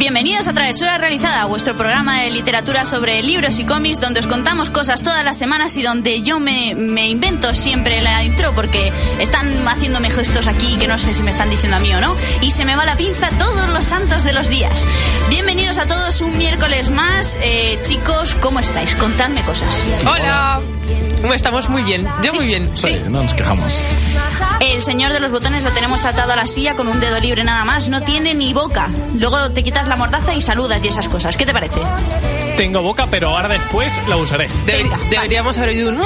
Bienvenidos a Travesura Realizada, vuestro programa de literatura sobre libros y cómics, donde os contamos cosas todas las semanas y donde yo me, invento siempre la intro porque están haciéndome gestos aquí que no sé si me están diciendo a mí o no, y se me va la pinza todos los santos de los días. Bienvenidos a todos un miércoles más. Eh, chicos, ¿cómo estáis? Contadme cosas. Hola. ¿Cómo estamos? Muy bien. Yo muy bien. Sí, no nos quejamos. El señor de los botones lo tenemos atado a la silla con un dedo libre nada más. No tiene ni boca. Luego te quitas la mordaza y saludas y esas cosas. ¿Qué te parece? Tengo boca, pero ahora después la usaré. Deber- Venga, deberíamos haber oído un...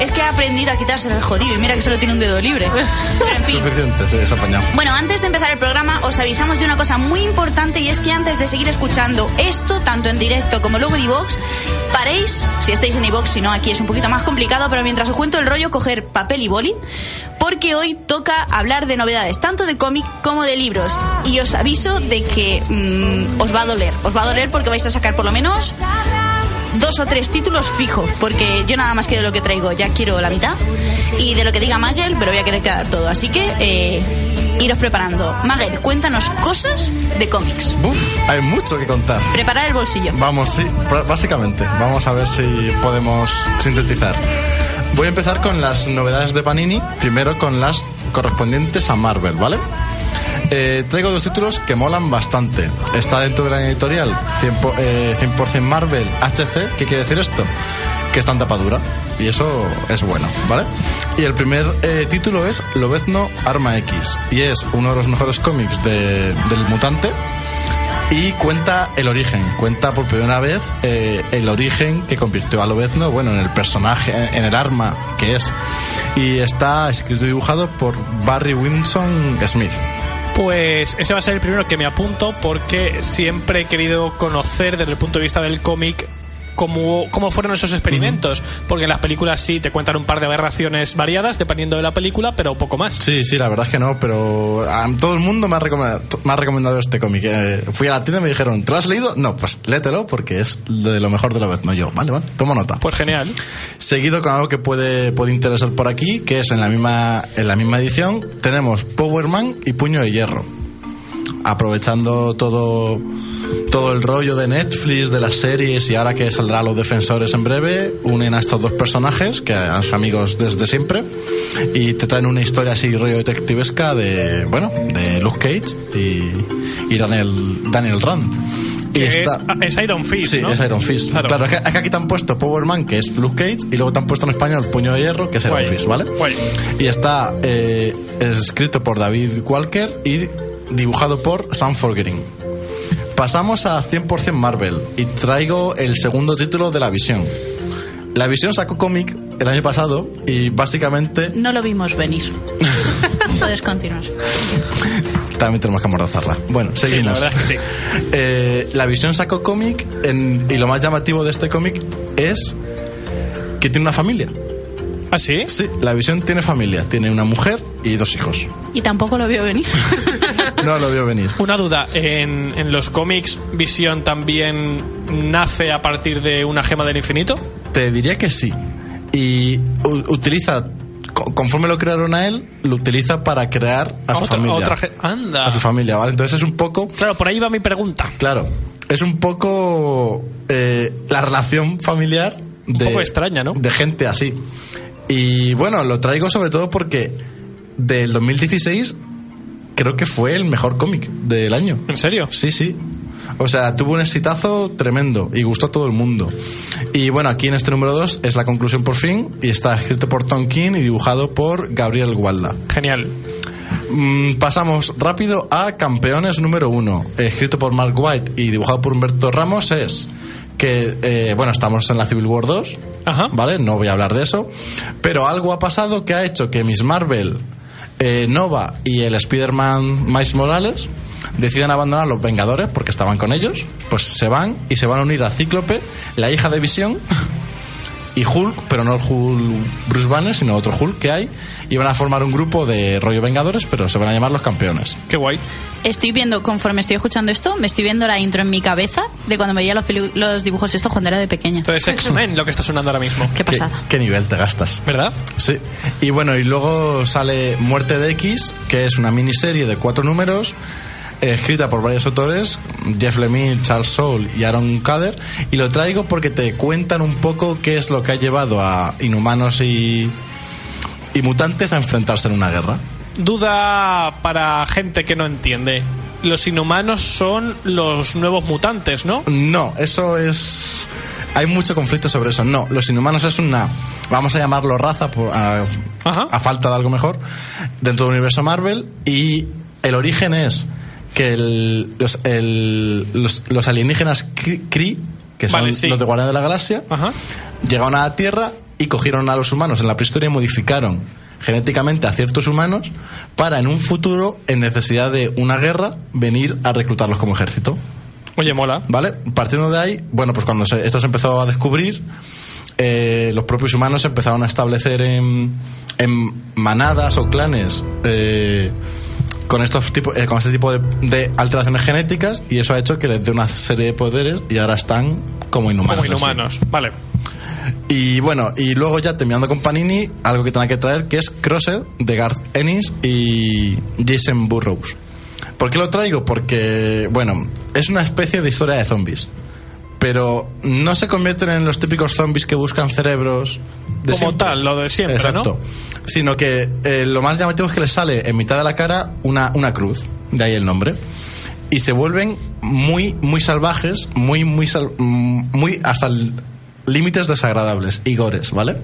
Es que ha aprendido a quitarse el jodido y mira que solo tiene un dedo libre. Pero en fin. Suficiente, sí, es apañado. Bueno, antes de empezar el programa os avisamos de una cosa muy importante y es que antes de seguir escuchando esto, tanto en directo como luego en iVox, paréis, si estáis en iVox, si no aquí es un poquito más complicado, pero mientras os cuento el rollo, coger papel y boli, porque hoy toca hablar de novedades, tanto de cómic como de libros. Y os aviso de que mm, os va a doler, os va a doler porque vais a sacar por lo menos dos o tres títulos fijo, porque yo nada más que de lo que traigo ya quiero la mitad y de lo que diga Magel, pero voy a querer quedar todo. Así que eh, iros preparando. Magel, cuéntanos cosas de cómics. Buf, hay mucho que contar. Preparar el bolsillo. Vamos, sí, básicamente. Vamos a ver si podemos sintetizar. Voy a empezar con las novedades de Panini, primero con las correspondientes a Marvel, ¿vale? Eh, traigo dos títulos que molan bastante. Está dentro de la editorial 100%, po- eh, 100% Marvel HC. ¿Qué quiere decir esto? Que está en tapadura. Y eso es bueno, ¿vale? Y el primer eh, título es Lobezno Arma X. Y es uno de los mejores cómics de- del mutante y cuenta el origen, cuenta por primera vez eh, el origen que convirtió a Lobezno, bueno, en el personaje, en el arma que es. Y está escrito y dibujado por Barry Winson Smith. Pues ese va a ser el primero que me apunto porque siempre he querido conocer desde el punto de vista del cómic cómo, cómo fueron esos experimentos. Porque en las películas sí te cuentan un par de aberraciones variadas dependiendo de la película, pero poco más. Sí, sí, la verdad es que no, pero a todo el mundo me ha recomendado, me ha recomendado este cómic. Eh, fui a la tienda y me dijeron, ¿te lo has leído? No, pues léetelo porque es de lo mejor de Lobezno. Yo, vale, vale, toma nota. Pues genial. Seguido con algo que puede, puede interesar por aquí, que es en la misma, en la misma edición, tenemos Power Man y Puño de Hierro. Aprovechando todo, todo el rollo de Netflix, de las series y ahora que saldrá Los Defensores en breve, unen a estos dos personajes, que han sido amigos desde siempre, y te traen una historia así rollo detectivesca de, bueno, de Luke Cage y, y Daniel, Daniel Rand. Y está- es, Iron Fist, Sí, ¿no? es Iron Fist. Claro. Claro, es, que, es que aquí te han puesto Power Man, que es Luke Cage, y luego te han puesto en español Puño de Hierro, que es Iron Guay. Fist, ¿vale? Guay. Y está eh, escrito por David Walker y dibujado por Sam Forgetting. Pasamos a 100% Marvel y traigo el segundo título de La Visión. La Visión sacó cómic el año pasado y básicamente No lo vimos venir. Puedes continuar. también tenemos que amordazarla. Bueno, Sí, la seguimos. verdad sí. Eh, la visión sacó cómic en- y lo más llamativo de este cómic es que tiene una familia. ¿Ah, sí? Sí, la visión tiene familia, tiene una mujer y dos hijos. Y tampoco lo vio venir. No lo vio venir. Una duda, ¿en, en los cómics Visión también nace a partir de una gema del infinito? Te diría que sí. Y utiliza, co- conforme lo crearon a él, lo utiliza para crear a su Otra- familia. otra ge- anda. A su familia, ¿vale? Entonces es un poco, Claro, por ahí va mi pregunta. claro, es un poco eh, la relación familiar Un de, poco extraña, ¿no? De gente así. Y bueno, lo traigo sobre todo porque del 2016 creo que fue el mejor cómic del año. ¿En serio? Sí, sí. O sea, tuvo un exitazo tremendo y gustó a todo el mundo. Y bueno, aquí en este número 2 es la conclusión por fin y está escrito por Tom King y dibujado por Gabriel Walda. Genial. Mm, pasamos rápido a Campeones número 1, escrito por Mark White y dibujado por Humberto Ramos. Es que, eh, bueno, estamos en la Civil War 2, Ajá. ¿vale? No voy a hablar de eso. Pero algo ha pasado que ha hecho que Miss Marvel, eh, Nova y el Spider-Man Miles Morales decidan abandonar los Vengadores porque estaban con ellos. Pues se van y se van a unir a Cíclope, la hija de Visión. Y Hulk, pero no el Hulk Bruce Banner, sino otro Hulk que hay, y van a formar un grupo de rollo Vengadores, pero se van a llamar los campeones. Qué guay. Estoy viendo, conforme estoy escuchando esto, me estoy viendo la intro en mi cabeza de cuando veía los, los dibujos estos cuando era de pequeña. Entonces, X-Men, lo que está sonando ahora mismo. Qué ¿Qué, pasada. qué nivel te gastas? ¿Verdad? Sí. Y bueno, y luego sale Muerte de X, que es una miniserie de cuatro números, eh, escrita por varios autores, Jeff Lemire, Charles Soule y Aaron Kader, y lo traigo porque te cuentan un poco qué es lo que ha llevado a inhumanos y, y mutantes a enfrentarse en una guerra. Duda para gente que no entiende. Los inhumanos son los nuevos mutantes, ¿no? No, eso es... Hay mucho conflicto sobre eso. No, los inhumanos es una... Vamos a llamarlo raza por- a, falta de algo mejor dentro del universo Marvel y el origen es que el- los, el- los, los alienígenas Kree, que son Vale, sí. los de Guardián de la Galaxia, Ajá. llegaron a la Tierra y cogieron a los humanos en la prehistoria y modificaron genéticamente a ciertos humanos para en un futuro, en necesidad de una guerra, venir a reclutarlos como ejército. Oye, mola. ¿Vale? Partiendo de ahí, bueno, pues cuando se- esto se empezó a descubrir, eh, los propios humanos se empezaron a establecer en, en manadas o clanes eh, con, estos tipo, eh, con este tipo de, de alteraciones genéticas y eso ha hecho que les dé una serie de poderes y ahora están como inhumanos. Como inhumanos. Vale. Y bueno, y luego ya terminando con Panini, algo que tenga que traer, que es Crossed de Garth Ennis y Jason Burrows. ¿Por qué lo traigo? Porque, bueno, es una especie de historia de zombies. Pero no se convierten en los típicos zombies que buscan cerebros. De Como siempre. tal, lo de siempre, Exacto. Sino que eh, lo más llamativo es que les sale en mitad de la cara una, una cruz, de ahí el nombre. Y se vuelven muy, muy salvajes, muy, muy, sal- mm, muy hasta el- límites desagradables y gores, ¿vale?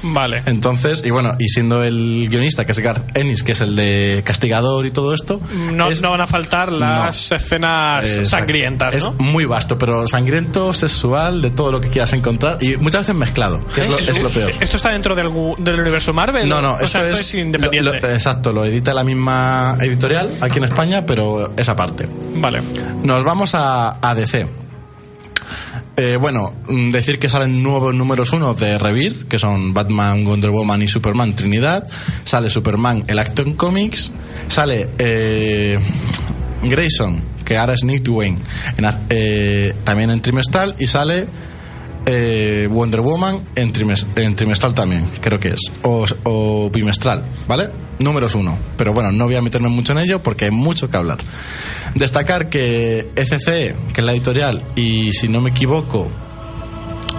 Vale. Entonces, y bueno, y siendo el guionista, que es Garth Ennis, que es el de Castigador y todo esto. No, es- no van a faltar las No. escenas sangrientas, Es ¿no? muy vasto, pero sangriento, sexual, de todo lo que quieras encontrar. Y muchas veces mezclado, que es lo, es lo peor. ¿Esto está dentro del, universo Marvel? No, no, o esto, sea, esto es, es, independiente. lo- lo- exacto, lo edita la misma editorial aquí en España, pero esa parte. Vale. Nos vamos a, a DC. Eh, bueno, mm, decir que salen nuevos números uno de Rebirth, que son Batman, Wonder Woman y Superman Trinidad. Sale Superman, el Acton Comics. Sale eh, Grayson, que ahora es Nick Dwayne, en eh, también en trimestral. Y sale eh, Wonder Woman en, trimes- en trimestral también, creo que es. O bimestral, ¿vale? Números uno. Pero bueno, no voy a meterme mucho en ello porque hay mucho que hablar. Destacar que ECC, que es la editorial, y si no me equivoco,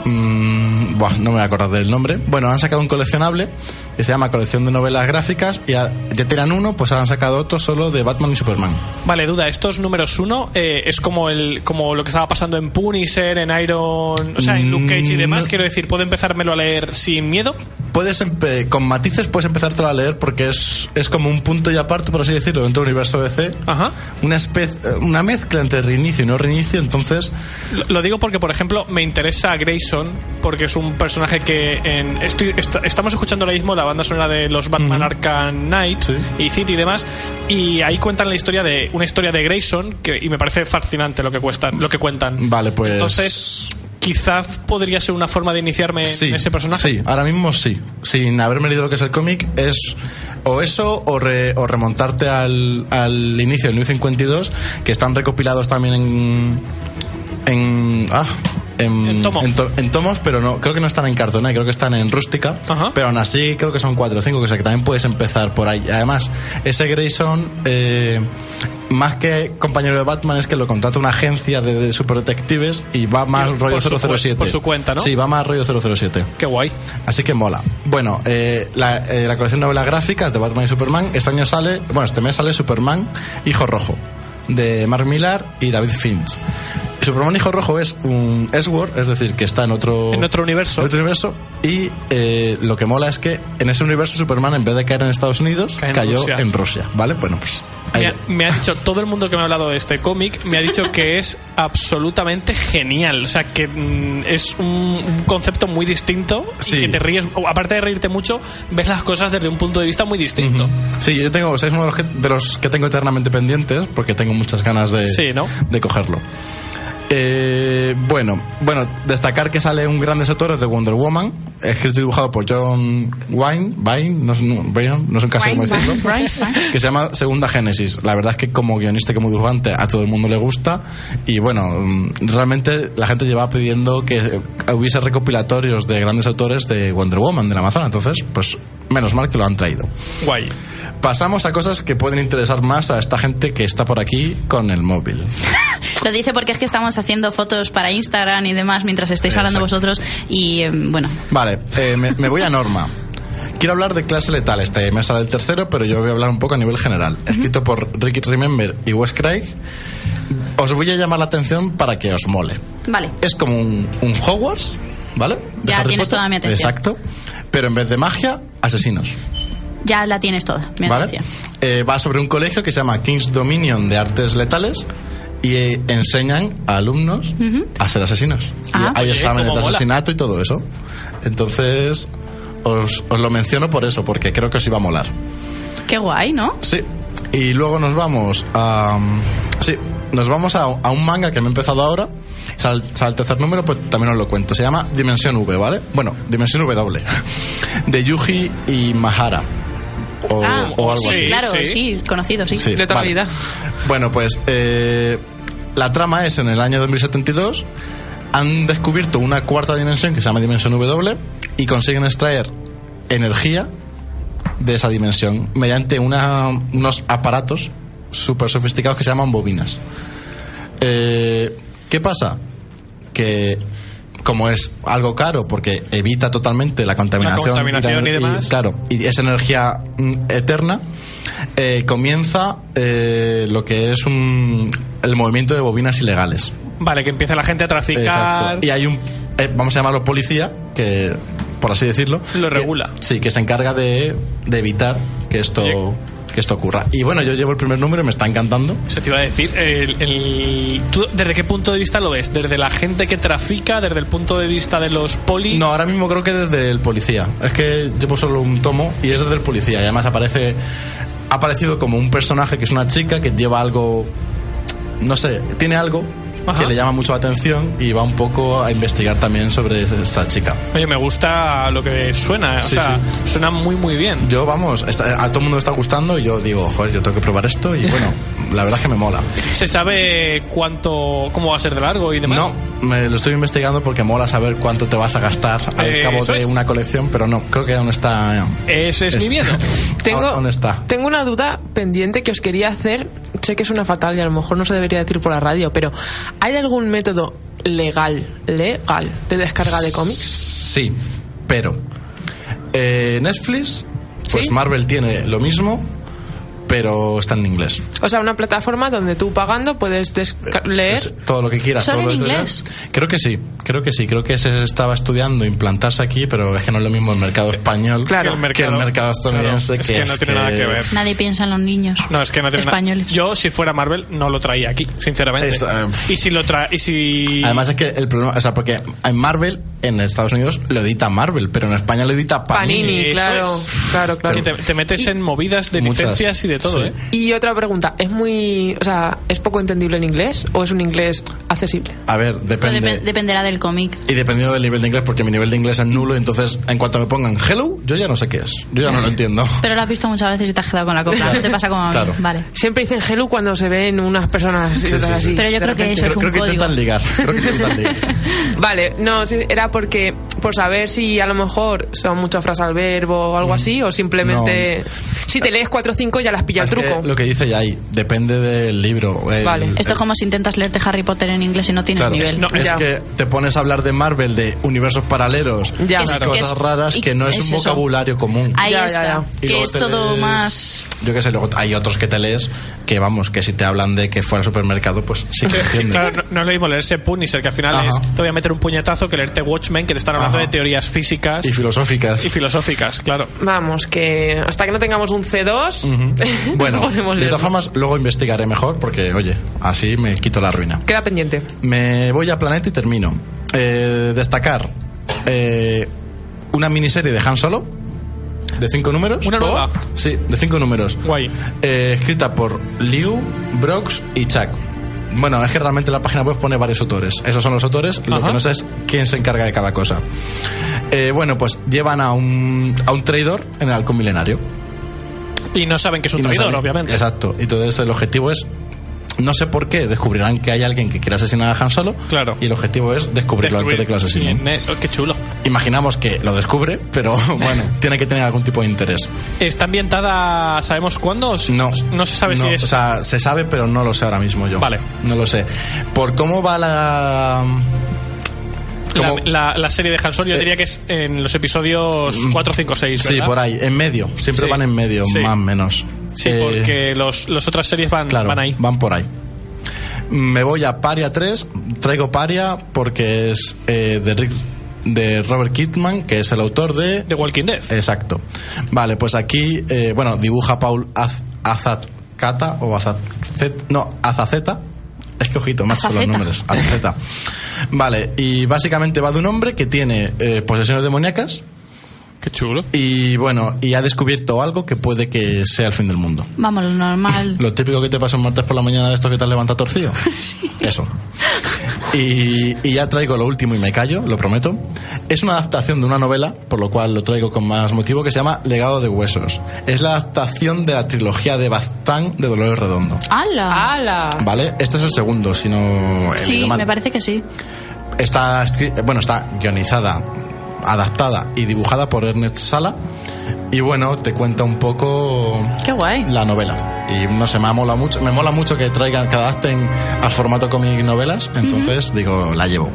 mm, buah, no me voy a acordar del nombre. Bueno, han sacado un coleccionable que se llama Colección de Novelas Gráficas y ya tenían uno, pues ahora han sacado otro solo de Batman y Superman. Vale, duda, estos números uno eh, es como el como lo que estaba pasando en Punisher, en Iron, o sea, en Luke Cage y Mm, demás, no. quiero decir, ¿puedo empezazármelo a leer sin miedo? Puedes, con matices, puedes empezar a leer porque es, es como un punto y aparte, por así decirlo, dentro del universo DC. Ajá. Una, especie, una mezcla entre reinicio y no reinicio, entonces Lo, lo digo porque, por ejemplo, me interesa Grayson, porque es un personaje que en, estoy, est- estamos escuchando ahora mismo la banda sonora de los Batman Arkham Knight Sí. y City y demás, y ahí cuentan la historia de una historia de Grayson que, y me parece fascinante lo que cuestan, lo que cuentan. Vale, pues- Entonces, quizás podría ser una forma de iniciarme en ese personaje. Sí, ahora mismo sí. Sin haberme leído lo que es el cómic, es o eso o, re- o remontarte al, al inicio del New 52, que están recopilados también en. en. ah, en, En tomo. to- en tomos, pero no, creo que no están en cartón, creo que están en rústica. Ajá. Pero aún así creo que son cuatro o cinco, o sea que también puedes empezar por ahí. Además, ese Grayson, eh, más que compañero de Batman, es que lo contrata una agencia de, de superdetectives y va más Por rollo su cu- 007. por su cuenta, ¿no? Sí, va más rollo 007. Qué guay. Así que mola. Bueno, eh, la, eh, la colección de novelas gráficas de Batman y Superman, este año sale, bueno, este mes sale Superman, Hijo Rojo, de Mark Millar y David Finch. Superman Hijo Rojo es un S-Word, es decir, que está en otro, En otro universo. en otro universo. Y eh, lo que mola es que en ese universo Superman, en vez de caer en Estados Unidos, Cae en cayó Rusia. en Rusia. ¿Vale? Bueno, pues. Me ha, me ha dicho, todo el mundo que me ha hablado de este cómic me ha dicho que es absolutamente genial. O sea, que mm, es un, un concepto muy distinto Sí. y que te ríes, aparte de reírte mucho, ves las cosas desde un punto de vista muy distinto. Sí, yo tengo, o sea, es uno de los, que, de los que tengo eternamente pendientes porque tengo muchas ganas de, Sí, ¿no? de cogerlo. Eh, bueno, bueno, destacar que sale un grandes autores de Wonder Woman, escrito y dibujado por John Wayne, Vine, no, sé- no, no sé casi cómo decirlo, que se llama Segunda Génesis. La verdad es que como guionista y como dibujante a todo el mundo le gusta y bueno, mm, realmente la gente lleva pidiendo que hubiese recopilatorios de grandes autores de Wonder Woman, de la Amazon, entonces pues menos mal que lo han traído. Guay. Pasamos a cosas que pueden interesar más a esta gente que está por aquí con el móvil. Lo dice porque es que estamos haciendo fotos para Instagram y demás mientras estáis hablando vosotros y eh, bueno, Vale, eh, me, me voy a Norma. Quiero hablar de clase letal. Este me sale el tercero, pero yo voy a hablar un poco a nivel general. Escrito por Ricky Remember y Wes Craig. Os voy a llamar la atención para que os mole. vale. Es como un, un Hogwarts, ¿vale? De Ya tienes toda mi atención. Exacto. Pero en vez de magia, asesinos. Ya la tienes toda, mi ¿Vale? Eh, va sobre un colegio que se llama King's Dominion de Artes Letales y eh, enseñan a alumnos a ser asesinos. Ah. y hay Oye, exámenes de mola. asesinato y todo eso. Entonces, os, os lo menciono por eso, porque creo que os iba a molar. Qué guay, ¿no? Sí. Y luego nos vamos a. um, Sí, nos vamos a, a un manga que me he empezado ahora. Sale sale el tercer número, pues también os lo cuento. Se llama Dimensión V, ¿vale? Bueno, Dimensión W. De Yuji y Mahara. O, ah, o algo sí, así. claro, sí. sí. conocido, sí. Sí, De toda la vale. vida. Bueno, pues eh, la trama es en el año 2072. Han descubierto una cuarta dimensión que se llama Dimensión W y consiguen extraer energía de esa dimensión mediante una- unos aparatos súper sofisticados que se llaman bobinas. Eh, ¿Qué pasa? Que como es algo caro porque evita totalmente la contaminación, contaminación y demás. claro, y es energía mm, eterna, eh, comienza eh, lo que es un, el movimiento de bobinas ilegales. Vale, que empieza la gente a traficar. Exacto. Y hay un, eh, vamos a llamarlo policía, que por así decirlo, Lo que- regula. sí, que se encarga de, de evitar que esto. Que esto ocurra. Y bueno, yo llevo el primer número y me está encantando. Eso te iba a decir. el- el- ¿tú ¿Desde qué punto de vista lo ves? ¿Desde la gente que trafica? ¿Desde el punto de vista de los polis? No, ahora mismo creo que desde el policía. Es que llevo solo un tomo y es desde el policía. Y además aparece. Ha aparecido como un personaje que es una chica que lleva algo. No sé, tiene algo Ajá. que le llama mucho la atención y va un poco a investigar también sobre esta chica. Oye, me gusta lo que suena. Sí, o sea, suena muy, muy bien. Yo, vamos, está- a todo el mundo le está gustando y yo digo, joder, yo tengo que probar esto y bueno, la verdad es que me mola. ¿Se sabe cuánto, cómo va a ser de largo y demás? No, me lo estoy investigando porque mola saber cuánto te vas a gastar al Eh, cabo de es. una colección, pero no, creo que aún está. Ese es mi está- miedo. Tengo, Aún está. tengo una duda pendiente que os quería hacer. Sé que suena fatal y a lo mejor no se debería decir por la radio, pero ¿hay algún método legal, legal, de descarga de cómics? Sí, pero eh, Netflix, pues ¿Sí? Marvel tiene lo mismo, pero está en inglés. O sea, una plataforma donde tú pagando puedes desca- leer. Es todo lo que quieras. ¿Solo todo en lo que inglés? Creo que sí, creo que sí. Creo que se estaba estudiando implantarse aquí, pero es que no es lo mismo el mercado español Claro. que el mercado estadounidense. Claro, es que no tiene nada que ver. Nadie piensa en los niños. No, es que no tiene nada- españoles. Yo, si fuera Marvel, no lo traía aquí, sinceramente. Es, eh, y si lo trae. Y si. Además es que el problema, o sea, porque en Marvel, en Estados Unidos lo edita Marvel, pero en España lo edita Panini. Panini, claro, es. claro, claro. que te, te metes en movidas de Muchas, licencias y de todo, sí. ¿eh? Y otra pregunta, ¿es muy, o sea, es poco entendible en inglés o es un inglés accesible? A ver, depende. depe- dependerá del cómic. Y dependiendo del nivel de inglés, porque mi nivel de inglés es nulo, entonces en cuanto me pongan hello, yo ya no sé qué es. Yo ya no lo entiendo. Pero lo has visto muchas veces y te has quedado con la copla. No te pasa como. Claro. Vale. Siempre dicen hello cuando se ven unas personas y Sí, otras sí, sí. así. Pero yo creo que eso es creo, un creo que código. intentan ligar. Creo que intentan ligar. Vale, no, era era porque por saber si a lo mejor son muchas frases al verbo o algo así, o simplemente si te lees 4 o 5 ya las pilla el Es que truco. lo que dice ya ahí, depende del libro. El- Vale. Esto es como si intentas leerte Harry Potter en inglés y no tienes Claro, nivel. No, es Ya. que te pones a hablar de Marvel, de universos paralelos, Ya. y Claro. cosas raras y que no es, es un eso. vocabulario común. Ahí Ya, está. Y Que es todo lees- más. Yo qué sé, luego hay otros que te lees que, vamos, que si te hablan de que fuera al supermercado, pues sí que entiendes. Claro, no, no es lo mismo leerse Punisher, que al final Ajá. es te voy a meter un puñetazo, que leerte Watchmen, que te están hablando Ajá. de teorías físicas Y filosóficas. y filosóficas, claro. Vamos, que hasta que no tengamos un C2, Bueno, podemos de todas formas, luego investigaré mejor porque, oye, así me quito la ruina. Queda pendiente. Me voy a Planeta y termino. Eh, destacar eh, una miniserie de Han Solo de cinco números. Una nueva. Sí, de cinco números. Guay. Eh, escrita por Liu, Brox y Chuck. Bueno, es que realmente en la página web pone varios autores. Esos son los autores. Lo Ajá. que no sé es quién se encarga de cada cosa. Eh, bueno, pues llevan a un, a un traidor en el halcón milenario. Y no saben que es un no traidor, saben- obviamente. Exacto. Y entonces el objetivo es. No sé por qué, descubrirán que hay alguien que quiere asesinar a Han Solo. Claro. Y el objetivo es descubrirlo antes de que lo asesinen. Eh, qué chulo. Imaginamos que lo descubre, pero bueno, tiene que tener algún tipo de interés. ¿Está ambientada, sabemos cuándo? No. No se sabe No, si es... O sea, se sabe, pero no lo sé ahora mismo yo. Vale. No lo sé. Por cómo va la. la, la- la serie de Han Solo, yo Eh, diría que es en los episodios 4, 5, 6, Sí, por ahí, en medio. Siempre Sí. van en medio, Sí. más o menos. Sí, Eh, porque los, las otras series van, Claro, van ahí. van por ahí. Me voy a Paria 3. Traigo Paria porque es eh, de, Rick- de Robert Kidman, que es el autor de. The Walking Dead. Exacto. Vale, pues aquí, eh, bueno, dibuja Paul Az- Azazcata o Azacet, no, Azaceta. Es que ojito, macho, los nombres. Azaceta. Vale, y básicamente va de un hombre que tiene eh, posesiones demoníacas Qué chulo. y bueno, y ha descubierto algo que puede que sea el fin del mundo. Vamos, lo normal. Lo típico que te pasa un martes por la mañana de esto que te has levantado torcido. Eso. Y, y ya traigo lo último y me callo, lo prometo. Es una adaptación de una novela, por lo cual lo traigo con más motivo, que se llama Legado de Huesos. Es la adaptación de la trilogía de Baztán de Dolores Redondo. ¡Hala! ¡Hala! ¿Vale? Este es el segundo, si no sí, me parece que sí. Está, bueno, está guionizada, adaptada y dibujada por Ernest Sala. Y bueno, te cuenta un poco Qué guay. la novela. Y no sé, me mola mucho, me mola mucho que traigan, que adapten al formato cómic novelas. Entonces, digo, la llevo.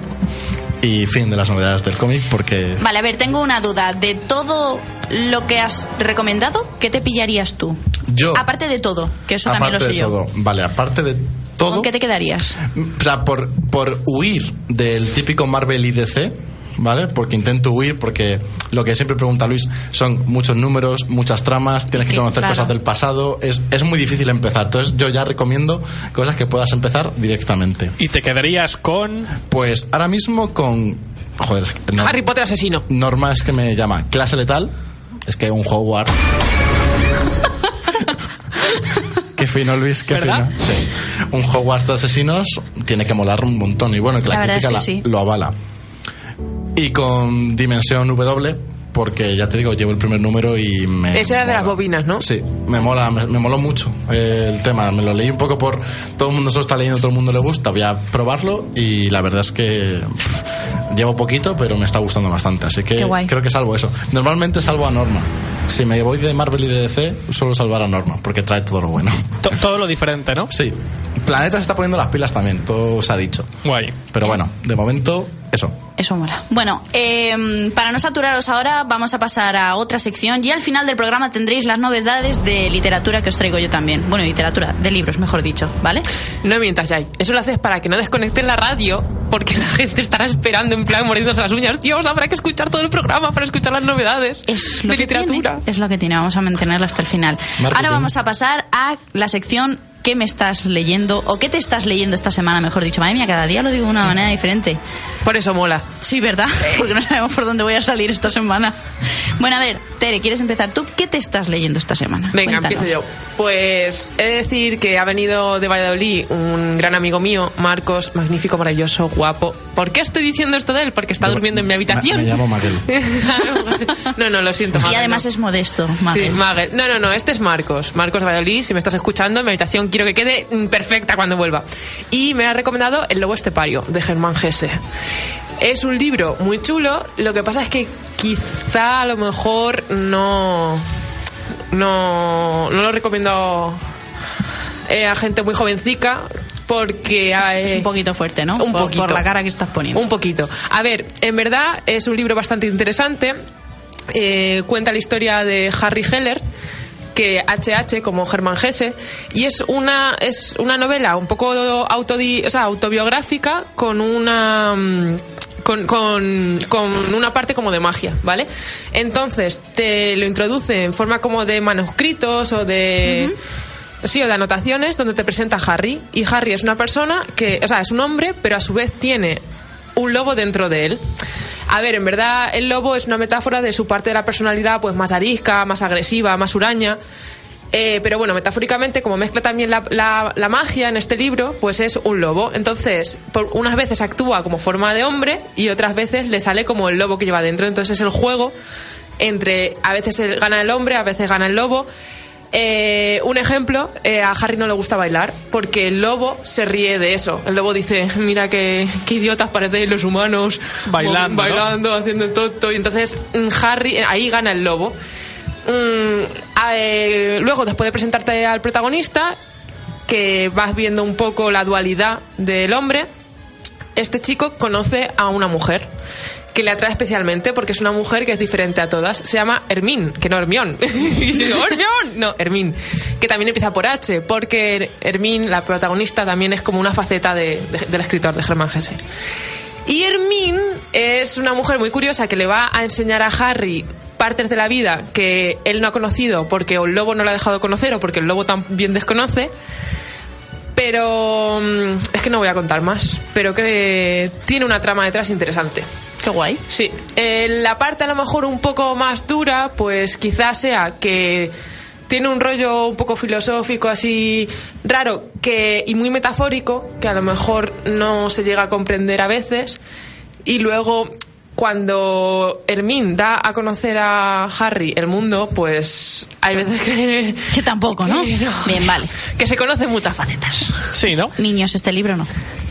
Y fin de las novedades del cómic, porque Vale, a ver, tengo una duda. De todo lo que has recomendado, ¿qué te pillarías tú? yo. Aparte de todo, que eso también lo sé de yo. todo, vale, aparte de todo. ¿Con qué te quedarías? O sea, por, por huir del típico Marvel y DC, ¿vale? Porque intento huir, porque lo que siempre pregunta Luis son muchos números, muchas tramas, tienes que Sí, conocer claro. cosas del pasado, es, es muy difícil empezar. Entonces yo ya recomiendo cosas que puedas empezar directamente. Y te quedarías con... Pues ahora mismo con... Joder, no- Harry Potter asesino. Norma es que me llama clase letal, es que un Hogwarts. qué fino, Luis, qué ¿Verdad? fino. Sí. Un Hogwarts de asesinos tiene que molar un montón y bueno, que la, La crítica es que la- sí. lo avala. Y con Dimensión W, porque ya te digo, llevo el primer número y me. Ese era de las bobinas, ¿no? Sí, me mola, me, me moló mucho eh, el tema. Me lo leí un poco por. Todo el mundo se lo está leyendo, todo el mundo le gusta. Voy a probarlo y la verdad es que. pff, llevo poquito, pero me está gustando bastante. Así que Qué guay. creo que salvo eso. Normalmente salvo a Norma. Si me voy de Marvel y de DC, suelo salvar a Norma, porque trae todo lo bueno. to- todo lo diferente, ¿no? Sí. Planeta se está poniendo las pilas también, todo se ha dicho. Guay. Pero bueno, de momento, eso. Eso mola. Bueno, eh, para no saturaros ahora, vamos a pasar a otra sección y al final del programa tendréis las novedades de literatura que os traigo yo también. Bueno, literatura, de libros, mejor dicho, ¿vale? No mientas, Jai. Eso lo haces para que no desconecten la radio, porque la gente estará esperando en plan mordiéndose las uñas. Dios, habrá que escuchar todo el programa para escuchar las novedades Es lo de que literatura. tiene, es lo que tiene, vamos a mantenerlo hasta el final. Marketing. Ahora vamos a pasar a la sección ¿Qué me estás leyendo? ¿O qué te estás leyendo esta semana, mejor dicho? Madre mía, cada día lo digo de una manera diferente. Por eso mola. Sí, ¿verdad? Porque no sabemos por dónde voy a salir esta semana. Bueno, a ver, Tere, ¿quieres empezar tú? ¿Qué te estás leyendo esta semana? Venga, Cuéntanos. empiezo yo. Pues he de decir que ha venido de Valladolid un gran amigo mío, Marcos, magnífico, maravilloso, guapo. ¿Por qué estoy diciendo esto de él? Porque está Yo- durmiendo en mi habitación. me- me llamo Maguel. no, no, lo siento, Y Magel, además no. es modesto, Sí, Magel. Magel. No, no, no, este es Marcos. Marcos de Valladolid, si me estás escuchando, mi habitación quiero que quede mm, perfecta cuando vuelva. Y me ha recomendado El Lobo Estepario, de Germán Gese. Es un libro muy chulo, lo que pasa es que quizá a lo mejor no, no, no lo recomiendo eh, a gente muy jovencica porque Es eh, un poquito fuerte, ¿no? un por, poquito. por la cara que estás poniendo. Un poquito. A ver, en verdad es un libro bastante interesante. Eh, cuenta la historia de Harry Heller que HH como Germán Gese y es una es una novela un poco autodi, o sea, autobiográfica con una mm, con, con, con una parte como de magia, ¿vale? Entonces te lo introduce en forma como de manuscritos o de Sí, o de anotaciones donde te presenta Harry. Y Harry es una persona que, o sea, es un hombre, pero a su vez tiene un lobo dentro de él. A ver, en verdad el lobo es una metáfora de su parte de la personalidad pues más arisca, más agresiva, más huraña. Eh, pero bueno, metafóricamente, como mezcla también la, la- la magia en este libro, pues es un lobo. Entonces, por unas veces actúa como forma de hombre y otras veces le sale como el lobo que lleva dentro. Entonces es el juego entre, a veces gana el hombre, a veces gana el lobo. Eh, un ejemplo, eh, a Harry no le gusta bailar porque el lobo se ríe de eso. El lobo dice, mira qué, qué idiotas parecéis los humanos Bailando, mo- ¿no? bailando, haciendo el tonto. Y entonces mm, Harry, eh, ahí gana el lobo. Mm, eh, luego, después de presentarte al protagonista, que vas viendo un poco la dualidad del hombre, este chico conoce a una mujer que le atrae especialmente porque es una mujer que es diferente a todas. Se llama Hermín, que no Hermión. no, Hermín, que también empieza por H, porque Hermín, la protagonista, también es como una faceta de- de- del escritor de Germán Gese. Y Hermín es una mujer muy curiosa que le va a enseñar a Harry partes de la vida que él no ha conocido porque el lobo no lo ha dejado conocer o porque el lobo también desconoce. Pero mm, es que no voy a contar más. Pero que tiene una trama detrás interesante. Qué guay. Sí, Eh, la parte a lo mejor un poco más dura, pues quizás sea que tiene un rollo un poco filosófico así raro que y muy metafórico que a lo mejor no se llega a comprender a veces y luego cuando Hermín da a conocer a Harry el mundo, pues hay veces que Que tampoco, ¿no? que Bien, vale. que se conocen muchas facetas. Sí, ¿no? Niños, este libro no.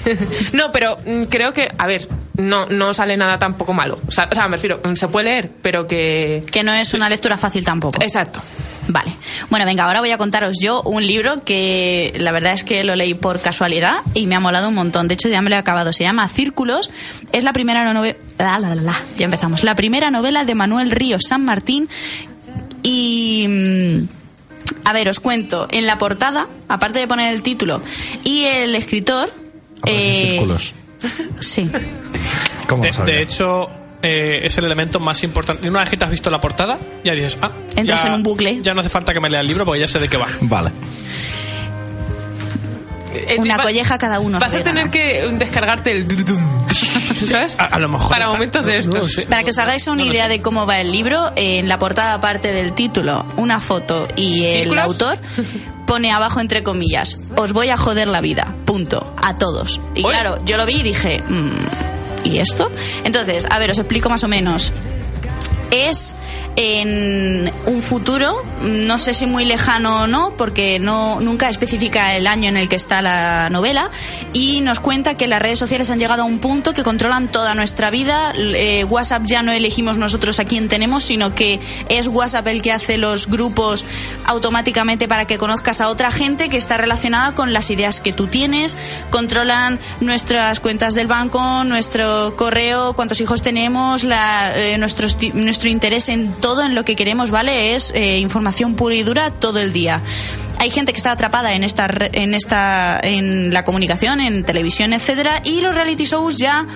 No, pero mm, creo que, a ver, no, no sale nada tampoco malo. O sea, o sea, me refiero, mm, se puede leer, pero que... Que no es una lectura fácil tampoco. Exacto. Vale. Bueno, venga, ahora voy a contaros yo un libro que la verdad es que lo leí por casualidad y me ha molado un montón. De hecho, ya me lo he acabado. Se llama Círculos. Es la primera novela. Ya empezamos. La primera novela de Manuel Ríos San Martín. Y. mm, A ver, os cuento. En la portada, aparte de poner el título y el escritor. Eh, círculos. Sí. ¿Cómo De, lo sabía? de hecho, eh, es el elemento más importante. Una vez que te has visto la portada, ya dices, ah, Entras ya- en un bucle. Ya no hace falta que me lea el libro porque ya sé de qué va. Vale. Eh, Una va- colleja cada uno. Vas a tener gana. que descargarte el... ¿Sabes? A, a lo mejor. Para momentos de no, estos. no sé. Para que os hagáis una No idea de cómo va el libro, en la portada, aparte del título, una foto y el autor pone abajo entre comillas, os voy a joder la vida, punto, a todos. Y Oye. claro, yo lo vi y dije, mm, ¿y esto? Entonces, a ver, os explico más o menos. Es en un futuro, no sé si muy lejano o no, porque no nunca especifica el año en el que está la novela, y nos cuenta que las redes sociales han llegado a un punto que controlan toda nuestra vida. Eh, WhatsApp ya no elegimos nosotros a quién tenemos, sino que es WhatsApp el que hace los grupos automáticamente para que conozcas a otra gente que está relacionada con las ideas que tú tienes, controlan nuestras cuentas del banco, nuestro correo, cuántos hijos tenemos, la, eh, nuestro, interés en todo, en lo que queremos, ¿vale? Es eh, información pura y dura todo el día. Hay gente que está atrapada en esta, en esta, en la comunicación, en televisión, etcétera, y los reality shows ya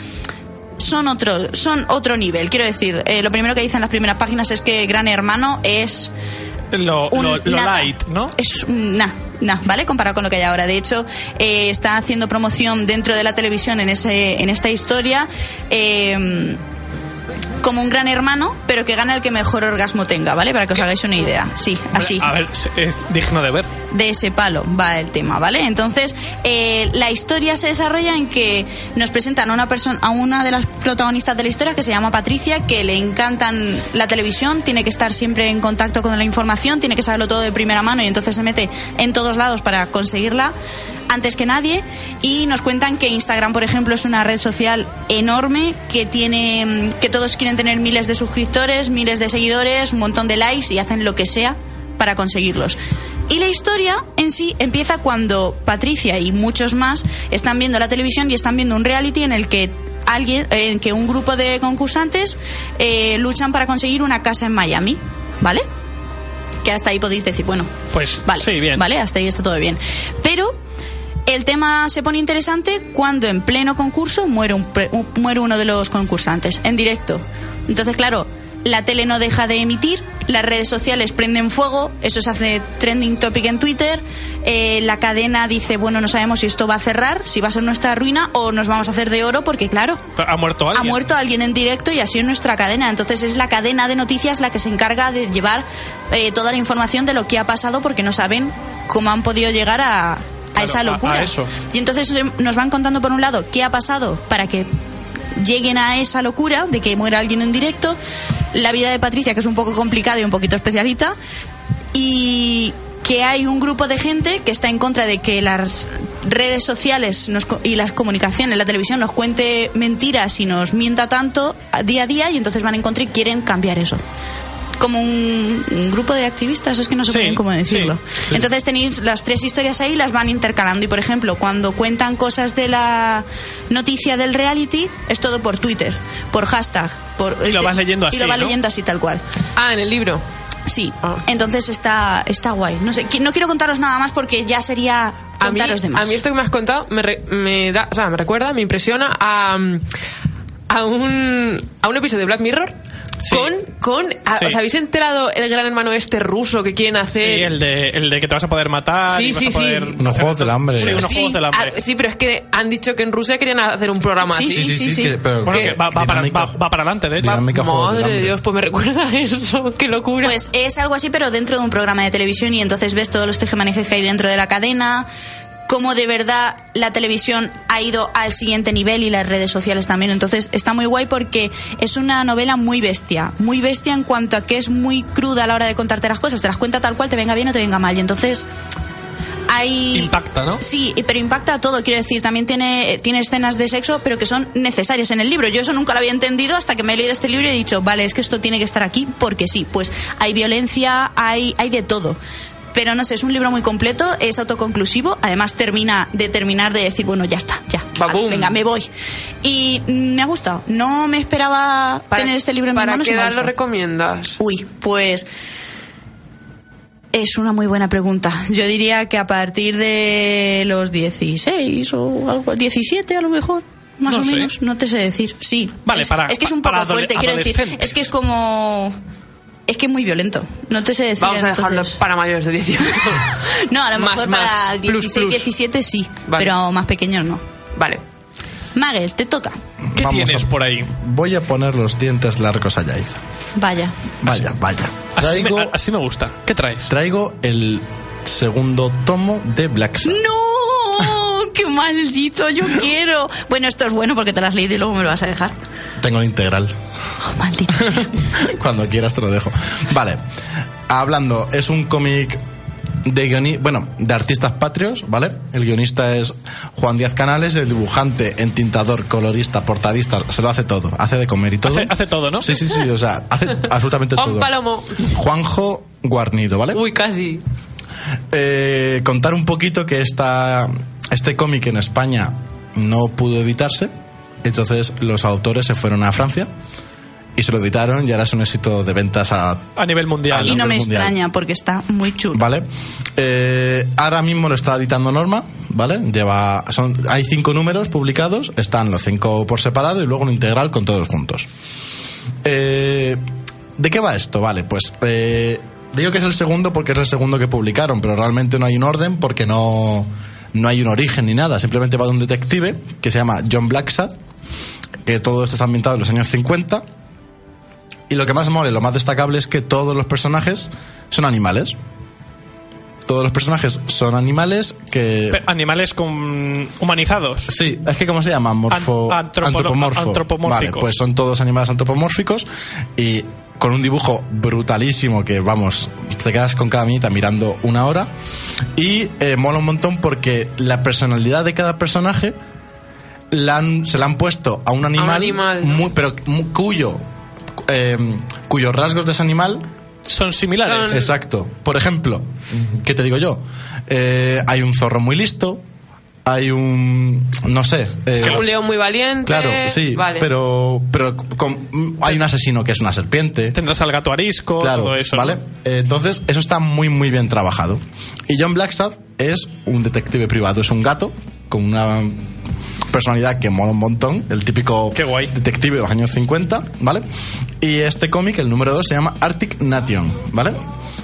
son otro, son otro nivel. Quiero decir, eh, lo primero que dicen las primeras páginas es que Gran Hermano es Lo, un lo- lo nada. light, ¿no? Es un nah, nah, ¿vale? Comparado con lo que hay ahora. De hecho, eh, está haciendo promoción dentro de la televisión en, ese, en esta historia. eh, como un gran hermano, pero que gana el que mejor orgasmo tenga, ¿vale? Para que os hagáis una idea. Sí, así A ver, es- digno de ver. de ese palo va el tema, ¿vale? Entonces, eh, la historia se desarrolla en que nos presentan a una persona, a una de las protagonistas de la historia que se llama Patricia, que le encantan la televisión, tiene que estar siempre en contacto con la información, tiene que saberlo todo de primera mano y entonces se mete en todos lados para conseguirla. antes que nadie y nos cuentan que Instagram, por ejemplo, es una red social enorme que tiene mm, que todos quieren tener miles de suscriptores, miles de seguidores, un montón de likes y hacen lo que sea para conseguirlos. Y la historia en sí empieza cuando Patricia y muchos más están viendo la televisión y están viendo un reality en el que alguien, en que un grupo de concursantes eh, luchan para conseguir una casa en Miami, ¿vale? Que hasta ahí podéis decir, bueno, Pues vale, sí, bien. vale, hasta ahí está todo bien. Pero el tema se pone interesante cuando en pleno concurso muere, un muere uno de los concursantes, en directo. Entonces, claro, la tele no deja de emitir, las redes sociales prenden fuego, eso se hace trending topic en Twitter, eh, la cadena dice, bueno, no sabemos si esto va a cerrar, si va a ser nuestra ruina o nos vamos a hacer de oro, porque claro, Ha muerto alguien. ha muerto alguien en directo y así es nuestra cadena. Entonces es la cadena de noticias la que se encarga de llevar eh, toda la información de lo que ha pasado porque no saben cómo han podido llegar a, a esa locura. a eso. Y entonces eh, nos van contando por un lado qué ha pasado para que lleguen a esa locura de que muera alguien en directo, la vida de Patricia que es un poco complicada y un poquito especialita y que hay un grupo de gente que está en contra de que las redes sociales nos y las comunicaciones, la televisión nos cuente mentiras y nos mienta tanto día a día y entonces van en contra y quieren cambiar eso. Como un, un grupo de activistas, es que no sé Sí, muy bien cómo decirlo. sí, Entonces tenéis las tres historias ahí, las van intercalando. Y por ejemplo, cuando cuentan cosas de la noticia del reality, es todo por Twitter, por hashtag. Por, Y lo vas leyendo Y así, lo vas ¿no? leyendo así tal cual. Ah, en el libro. Sí, Ah. entonces está, está guay. No sé, no quiero contaros nada más porque ya sería A mí, contaros de más. a mí esto que me has contado me, re- me da, o sea, me recuerda, me impresiona a, mm, a un a un episodio de Black Mirror Sí. con con a- Sí. ¿os habéis enterado el gran hermano este ruso que quieren Sí, hacer? el de, el de que te vas a poder matar. Sí, y vas sí, a poder sí. Unos hacer juegos del hambre. Sí, unos Sí, juegos del hambre. sí, pero es que han dicho que en Rusia querían hacer un programa Sí, así. Sí, sí, sí, sí. que- pero Bueno, que- que va, va para, va, va para adelante, de hecho. dinámica Madre de. Dios, pues me recuerda a eso, qué locura. Pues es algo así, pero dentro de un programa de televisión y entonces ves todos los tejemanejes que hay dentro de la cadena, cómo de verdad la televisión ha ido al siguiente nivel y las redes sociales también. Entonces está muy guay porque es una novela muy bestia, muy bestia en cuanto a que es muy cruda a la hora de contarte las cosas. Te las cuenta tal cual, te venga bien o te venga mal. Y entonces hay... Impacta, ¿no? Sí, pero impacta a todo. Quiero decir, también tiene, tiene escenas de sexo, pero que son necesarias en el libro. Yo eso nunca lo había entendido hasta que me he leído este libro y he dicho, vale, es que esto tiene que estar aquí porque sí. Pues hay violencia, hay, hay de todo. Pero no sé, es un libro muy completo, es autoconclusivo. Además, termina de terminar de decir, bueno, ya está, ya. Vale, venga, me voy. Y me ha gustado. No me esperaba tener este libro en mis ¿Para manos. y qué lo recomiendas? Uy, pues es una muy buena pregunta. Yo diría que a partir de los 16 o algo, 17 a lo mejor, más No o sé. menos, no te sé decir. Sí. Vale, es, para- es que es un para poco fuerte, quiero decir. Es que es como es que es muy violento. No te sé decir. Vamos a dejarlo entonces. para mayores de 18. No, a lo Más, mejor más. para Plus, 16, plus. 17 sí, Vale. pero más pequeños no. vale. Magel, te toca. ¿Qué Vamos tienes a- por ahí? Voy a poner los dientes largos a Yaiza. Vaya. Vaya, vaya. Así me, Traigo, así me gusta. ¿Qué traes? traigo el segundo tomo de Black Sabbath. ¡No! ¡Qué maldito! Yo quiero. Bueno, esto es bueno porque te lo has leído y luego me lo vas a dejar. Tengo el integral. Oh, maldito. Cuando quieras te lo dejo. Vale. Hablando, es un cómic de guioni bueno, de artistas patrios, ¿vale? El guionista es Juan Díaz Canales, el dibujante, entintador, colorista, portadista, se lo hace todo, hace de comer y todo. Hace, hace todo, ¿no? Sí, sí, sí, o sea, hace absolutamente Juan todo. Palomo. Juanjo Guarnido, ¿vale? Uy, casi. Eh, contar un poquito que esta, este cómic en España no pudo editarse, entonces los autores se fueron a Francia y se lo editaron y ahora es un éxito de ventas a... A nivel mundial. Y a no nivel me mundial. extraña porque está muy chulo. ¿Vale? Eh, ahora mismo lo está editando Norma, ¿vale? Lleva, son, hay cinco números publicados, están los cinco por separado y luego un integral con todos juntos. Eh, ¿De qué va esto? Vale, pues eh, digo que es el segundo porque es el segundo que publicaron, pero realmente no hay un orden porque no, no hay un origen ni nada. Simplemente va de un detective que se llama John Blacksad, que todo esto está ambientado en los años 50. Y lo que más mole, lo más destacable es que todos los personajes son animales. Todos los personajes son animales que... Animales con humanizados. Sí, es que ¿cómo se llama? Morfo... Antropomórficos. Vale, pues son todos animales antropomórficos y con un dibujo brutalísimo que, vamos, te quedas con cada minita mirando una hora. Y eh, mola un montón porque la personalidad de cada personaje la han- se la han puesto a un animal, animal, ¿no? muy, pero mu- cuyo, eh, cuyos rasgos de ese animal Son similares. Son- Exacto. Por ejemplo, ¿qué te digo yo? Eh, hay un zorro muy listo, hay un... no sé. eh, Un león muy valiente. claro, sí, Vale. pero, pero con- hay un asesino que es una serpiente. Tendrás al gato arisco, Claro, todo eso. ¿vale? ¿no? Eh, Entonces, eso está muy, muy bien trabajado. Y John Blackstad es un detective privado, es un gato con una personalidad que mola un montón, el típico Qué guay. detective de los años 50, ¿vale? Y este cómic, el número 2, se llama Arctic Nation, ¿vale?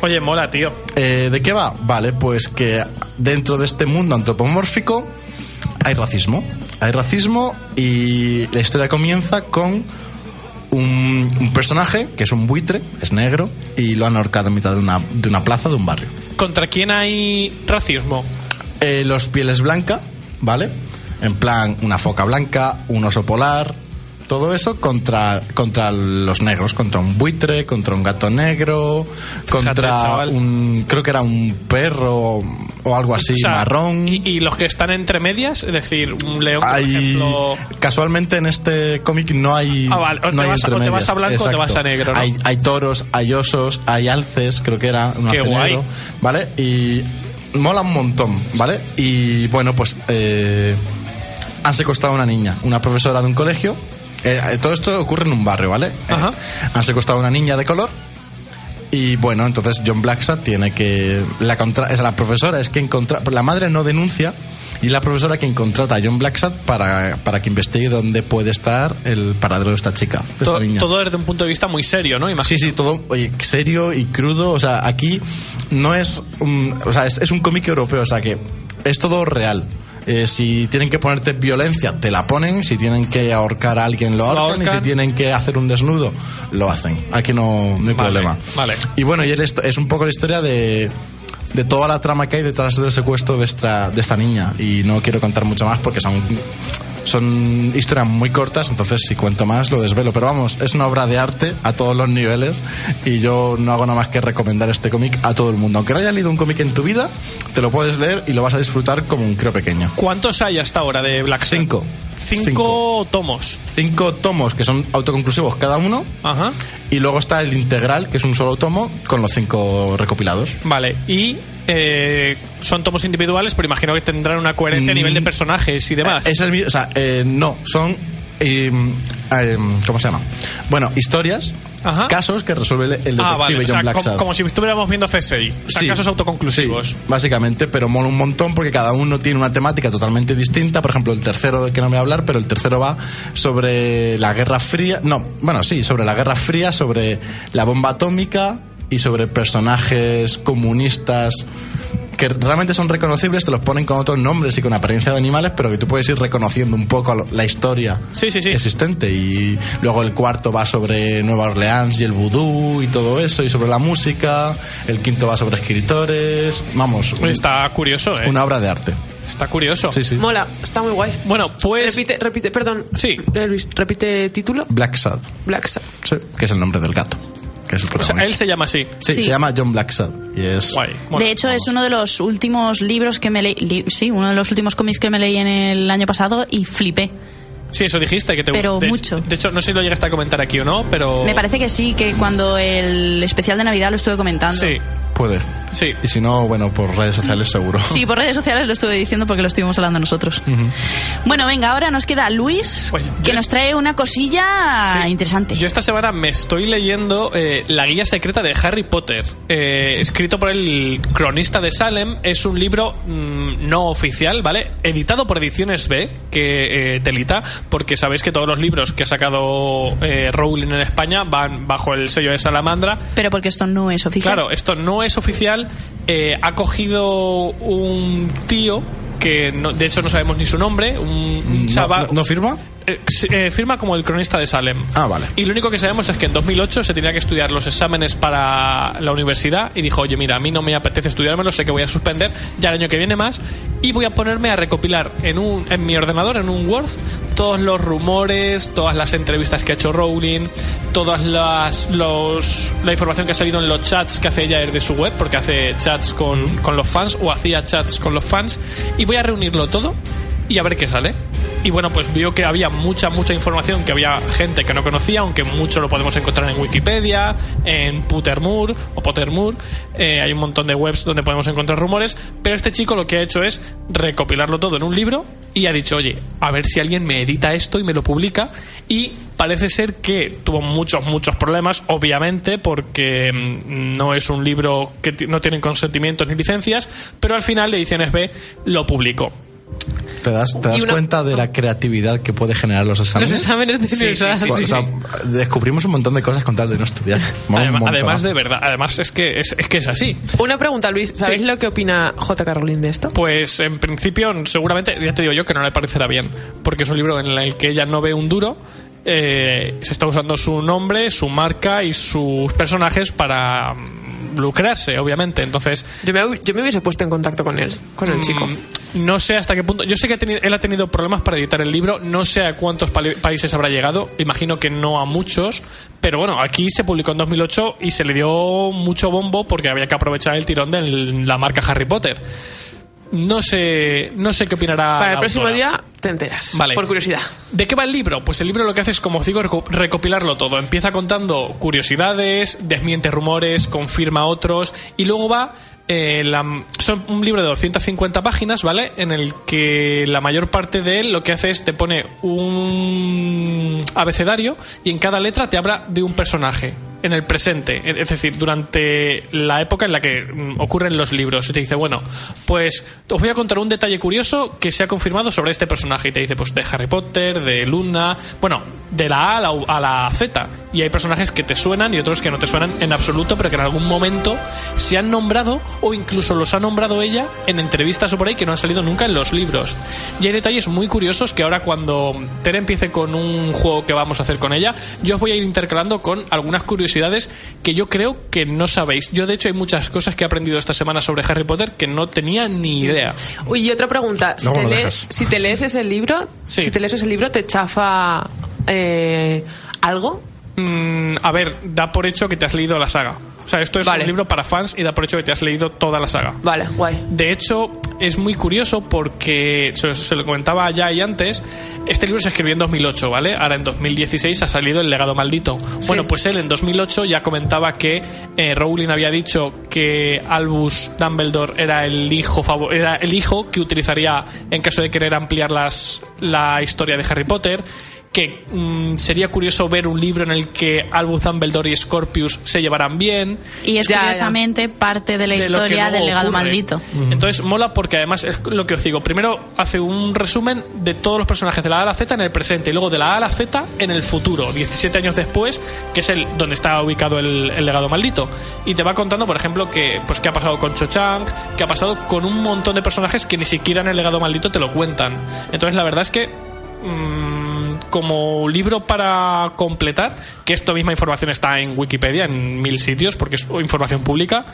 Oye, mola, tío. Eh, ¿De qué va? Vale, pues que dentro de este mundo antropomórfico hay racismo. Hay racismo y la historia comienza con un, un personaje que es un buitre, es negro, y lo han ahorcado en mitad de una, de una plaza de un barrio. ¿Contra quién hay racismo? Eh, los pieles blanca, ¿vale? En plan, una foca blanca, un oso polar, todo eso contra, contra los negros, contra un buitre, contra un gato negro, contra un. Creo que era un perro o algo así, O sea, marrón. Y, y los que están entre medias, es decir, un león, por ejemplo. casualmente en este cómic no hay. Ah, vale, o te no hay vas- o te vas a blanco o te vas a negro, ¿no? Hay, hay toros, hay osos, hay alces, creo que era un Qué guay. negro, ¿vale? Y mola un montón, ¿vale? Y bueno, pues eh, han secuestrado a una niña, una profesora de un colegio. Eh, eh, todo esto ocurre en un barrio, ¿vale? Eh, Ajá. han secuestrado a una niña de color. Y bueno, entonces John Blackstad tiene que. La, contra, es la profesora es quien contra, La madre no denuncia y la profesora quien contrata a John Blackstad para, para que investigue dónde puede estar el paradero de esta chica, de to- esta niña. todo desde un punto de vista muy serio, ¿no? Imagino. Sí, sí, todo oye, serio y crudo. O sea, aquí no es. un- o sea, es, es un cómic europeo, o sea que es todo real. Eh, si tienen que ponerte violencia, te la ponen. Si tienen que ahorcar a alguien, lo ahorcan. Y si tienen que hacer un desnudo, lo hacen. Aquí no, no hay Vale, problema. vale. Y bueno, y es un poco la historia de, de toda la trama que hay detrás del secuestro de esta, de esta niña. Y no quiero contar mucho más porque son, son historias muy cortas, entonces si cuento más lo desvelo. Pero vamos, es una obra de arte a todos los niveles y yo no hago nada más que recomendar este cómic a todo el mundo. Aunque no hayas leído un cómic en tu vida, te lo puedes leer y lo vas a disfrutar como un creo pequeño. ¿Cuántos hay hasta ahora de Black Sun? Cinco. Cinco, tomos. Cinco tomos que son autoconclusivos cada uno. Ajá. Y luego está el integral, que es un solo tomo, con los cinco recopilados. Vale. Y eh, son tomos individuales, pero imagino que tendrán una coherencia a Mm. nivel de personajes y demás. Es el mi- o sea, eh, no, son. eh, eh, ¿Cómo se llama? Bueno, historias, Ajá. casos que resuelve el, detective ah, vale. O John sea, Blackstad. como, como si estuviéramos viendo CSI. O sea, Sí, casos autoconclusivos. sí, básicamente, pero mola un montón porque cada uno tiene una temática totalmente distinta. Por ejemplo, el tercero del que no me voy a hablar, pero el tercero va sobre la Guerra Fría. No, bueno, sí, sobre la Guerra Fría, sobre la bomba atómica y sobre personajes comunistas que realmente son reconocibles, te los ponen con otros nombres y con apariencia de animales, pero que tú puedes ir reconociendo un poco la historia Sí, sí, sí. existente. Y luego el cuarto va sobre Nueva Orleans y el vudú y todo eso, y sobre la música. El quinto va sobre escritores. Vamos, un- Está curioso, ¿eh? una obra de arte. Está curioso. Sí, sí. Mola, está muy guay. Bueno, pues. Repite, repite, perdón. Sí. Eh, Luis, repite título. Black Sad, Black Sad. sí, que es el nombre del gato, que es el O sea, protagonista. él se llama así. Sí, Sí. se llama John Black Sad y es Guay. Bueno, de hecho, es uno de los últimos libros que me leí. li- sí, uno de los últimos cómics que me leí en el año pasado y flipé. Sí, eso dijiste que te Pero gustó. De- mucho. De hecho, no sé si lo llegaste a comentar aquí o no, pero. Me parece que sí, que cuando el especial de Navidad lo estuve comentando. Sí, puede. sí. Y si no, bueno, por redes sociales seguro. Sí, por redes sociales lo estuve diciendo porque lo estuvimos hablando nosotros. Bueno, venga, ahora nos queda Luis, Oye, que nos trae una cosilla Sí. interesante. Yo esta semana me estoy leyendo eh, La guía secreta de Harry Potter, eh, escrito por el cronista de Salem. Es un libro mm, no oficial, ¿vale? Editado por Ediciones B, que eh, telita, porque sabéis que todos los libros que ha sacado eh, Rowling en España van bajo el sello de Salamandra. Pero porque esto no es oficial. Claro, esto no es oficial. eh, ha cogido un tío que no- de hecho no sabemos ni su nombre, un, un ¿No, chaval. no- firma? Eh, eh, firma como el cronista de Salem. Ah, vale. Y lo único que sabemos es que en 2008 se tenía que estudiar los exámenes para la universidad y dijo, oye, mira, a mí no me apetece estudiármelo, sé que voy a suspender ya el año que viene más y voy a ponerme a recopilar en, un, en mi ordenador, en un Word, todos los rumores, todas las entrevistas que ha hecho Rowling, todas las los, la información que ha salido en los chats que hace ella desde su web, porque hace chats con, con los fans o hacía chats con los fans, y voy a reunirlo todo y a ver qué sale. Y bueno, pues vio que había mucha, mucha información que había gente que no conocía, aunque mucho lo podemos encontrar en Wikipedia, en Pottermore o Pottermore. Eh, hay un montón de webs donde podemos encontrar rumores, pero este chico lo que ha hecho es recopilarlo todo en un libro y ha dicho, oye, a ver si alguien me edita esto y me lo publica. Y parece ser que tuvo muchos, muchos problemas, obviamente, porque mm, no es un libro que no tiene consentimientos ni licencias, pero al final Ediciones B lo publicó. ¿Te das, te das una- cuenta de la creatividad que puede generar los Los exámenes? exámenes de Sí, sí, universidad. sí, O sea, descubrimos un montón de cosas con tal de no estudiar. Además, de verdad, además es que es, es que es así. Una pregunta, Luis. ¿Sabéis Sí. lo que opina J.K. Rowling de esto? Pues en principio, seguramente, ya te digo yo que no le parecerá bien, porque es un libro en el que ella no ve un duro. eh, se está usando su nombre, su marca y sus personajes para mm, lucrarse, obviamente. Entonces, Yo me, yo me hubiese puesto en contacto con él, con el chico. No sé hasta qué punto. Yo sé que ha tenido- él ha tenido problemas para editar el libro. No sé a cuántos países habrá llegado. Imagino que no a muchos. Pero bueno, aquí se publicó en 2008 y se le dio mucho bombo porque había que aprovechar el tirón de la marca Harry Potter. No sé, no sé qué opinará. Para la el próximo autora. día te enteras. Vale. Por curiosidad. ¿De qué va el libro? Pues el libro lo que hace es, como os digo, reco- recopilarlo todo. Empieza contando curiosidades, desmiente rumores, confirma otros y luego va... eh, la- son un libro de 250 páginas, ¿vale? En el que la mayor parte de él lo que hace es te pone un abecedario y en cada letra te habla de un personaje en el presente, es decir, durante la época en la que mm, ocurren los libros. Y te dice, bueno, pues os voy a contar un detalle curioso que se ha confirmado sobre este personaje. Y te dice, pues de Harry Potter, de Luna, bueno, de la A a la, a la Z. Y hay personajes que te suenan y otros que no te suenan en absoluto, pero que en algún momento se han nombrado o incluso los ha nombrado ella en entrevistas o por ahí que no han salido nunca en los libros. Y hay detalles muy curiosos que ahora cuando Tere empiece con un juego que vamos a hacer con ella, yo os voy a ir intercalando con algunas curiosidades que yo creo que no sabéis. Yo de hecho hay muchas cosas que he aprendido esta semana sobre Harry Potter que no tenía ni idea. Uy, y otra pregunta. Si te, lees, si te lees ese libro, Sí. si te lees ese libro, ¿te chafa eh, algo? Mm, a ver, da por hecho que te has leído la saga. Sea, esto es Vale. un libro para fans y da por hecho que te has leído toda la saga. Vale, guay. De hecho, es muy curioso porque, se, se lo comentaba ya y antes, este libro se escribió en 2008, ¿vale? Ahora en 2016 ha salido El legado maldito. Bueno, pues él en 2008 ya comentaba que eh, Rowling había dicho que Albus Dumbledore era el hijo era el hijo que utilizaría en caso de querer ampliar las, la historia de Harry Potter que mm, sería curioso ver un libro en el que Albus Dumbledore y Scorpius se llevaran bien Y es Ya, curiosamente parte de la de historia del legado ocurre. maldito. Entonces mola porque además es lo que os digo. Primero hace un resumen de todos los personajes de la A a la Z en el presente y luego de la A a la Z en el futuro, 17 años después, que es el donde está ubicado el, el legado maldito. Y te va contando, por ejemplo, que pues qué ha pasado con Cho Chang, qué ha pasado con un montón de personajes que ni siquiera en el legado maldito te lo cuentan. Entonces la verdad es que mm, como libro para completar, que esta misma información está en Wikipedia, en mil sitios, porque es información pública,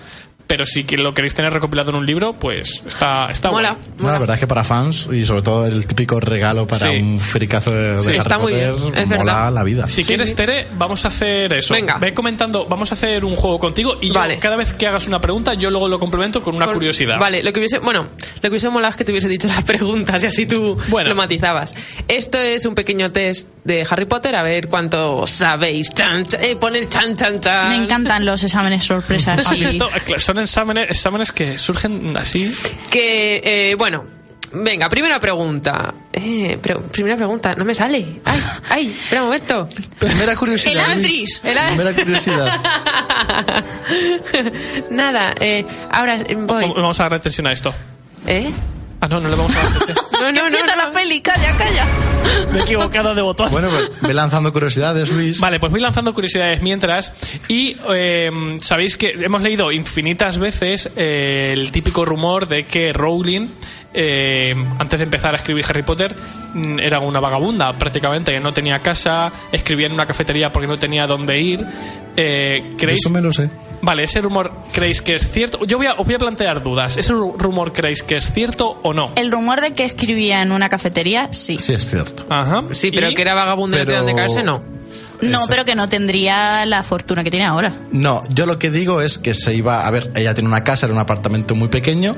pero si que lo queréis tener recopilado en un libro, pues está, está Mola. No, la verdad es que para fans y sobre todo el típico regalo para Sí. un fricazo de, de Sí, Harry está muy Potter, bien, es mola verdad. la vida. Si quieres, Tere, vamos a hacer eso. Venga. Ve comentando, vamos a hacer un juego contigo y yo, cada vez que hagas una pregunta, yo luego lo complemento con una Con- curiosidad. Vale, lo que hubiese, bueno, lo que hubiese molado es que te hubiese dicho las preguntas y así tú Bueno. lo matizabas. Esto es un pequeño test de Harry Potter, a ver cuánto sabéis. Chan, chan, eh, pon el chan, chan, chan. Me encantan los exámenes sorpresas. Son exámenes, exámenes que surgen así. Que, eh, bueno, venga, primera pregunta. Eh, pre- primera pregunta, no me sale. Ay, ay, espera un momento. Primera curiosidad. El. Andris. El Primera curiosidad. Nada, eh, ahora voy. Vamos- a dar atención a esto. ¿Eh? Ah, no, no le vamos a dar atención. No, no, no. No. la peli, calla, calla. Me he equivocado de botón. bueno, pues ve lanzando curiosidades, Luis. Vale, pues voy lanzando curiosidades mientras. Y eh, sabéis que hemos leído infinitas veces eh, el típico rumor de que Rowling, eh, antes de empezar a escribir Harry Potter, mm, era una vagabunda prácticamente, que no tenía casa, escribía en una cafetería porque no tenía dónde ir. Eh, ¿Creéis? Eso me lo sé. Vale, ese rumor creéis que es cierto. Yo voy a, os voy a plantear dudas. ¿Ese ru- rumor creéis que es cierto o no? El rumor de que escribía en una cafetería, sí. Sí, es cierto. Ajá. Sí, pero ¿Y? que era vagabundo y no tenía Pero- dónde caerse, no. No, pero que no tendría la fortuna que tiene ahora. No, yo lo que digo es que se iba. A ver, ella tiene una casa, era un apartamento muy pequeño.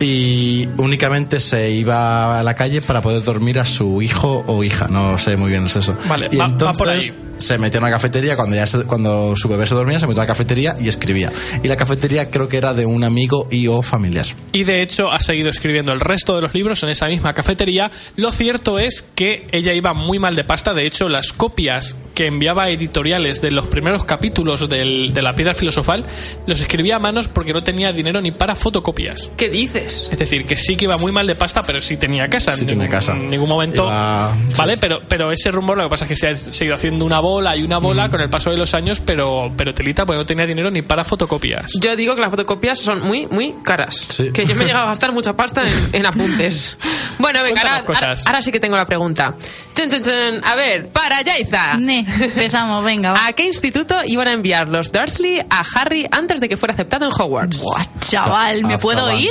Y únicamente se iba a la calle para poder dormir a su hijo o hija, no sé muy bien es eso. Vale, y va- va entonces por ahí. Se metió en una cafetería cuando ya se- cuando su bebé se dormía, se metió a la cafetería y escribía. Y la cafetería creo que era de un amigo y o familiar. Y de hecho ha seguido escribiendo el resto de los libros en esa misma cafetería. Lo cierto es que ella iba muy mal de pasta. De hecho, las copias que enviaba a editoriales de los primeros capítulos del- de la piedra filosofal los escribía a manos porque no tenía dinero ni para fotocopias. ¿Qué dices? Es decir, que sí que iba muy mal de pasta, pero sí tenía casa. Sí en tenía casa. En ningún momento. Iba- Vale, sí. pero, pero ese rumor lo que pasa es que se ha seguido haciendo una bola y una bola con el paso de los años, pero, pero telita, porque no tenía dinero ni para fotocopias. Yo digo que las fotocopias son muy, muy caras. Sí. Que yo me he llegado a gastar mucha pasta en, en apuntes. Bueno, venga, ahora, ahora- ahora sí que tengo la pregunta. Chun, chun, chun. A ver, para Yaiza. Ne, empezamos, venga, va. ¿A qué instituto iban a enviar los Dursley a Harry antes de que fuera aceptado en Hogwarts? Buah, chaval, ¿me puedo ir?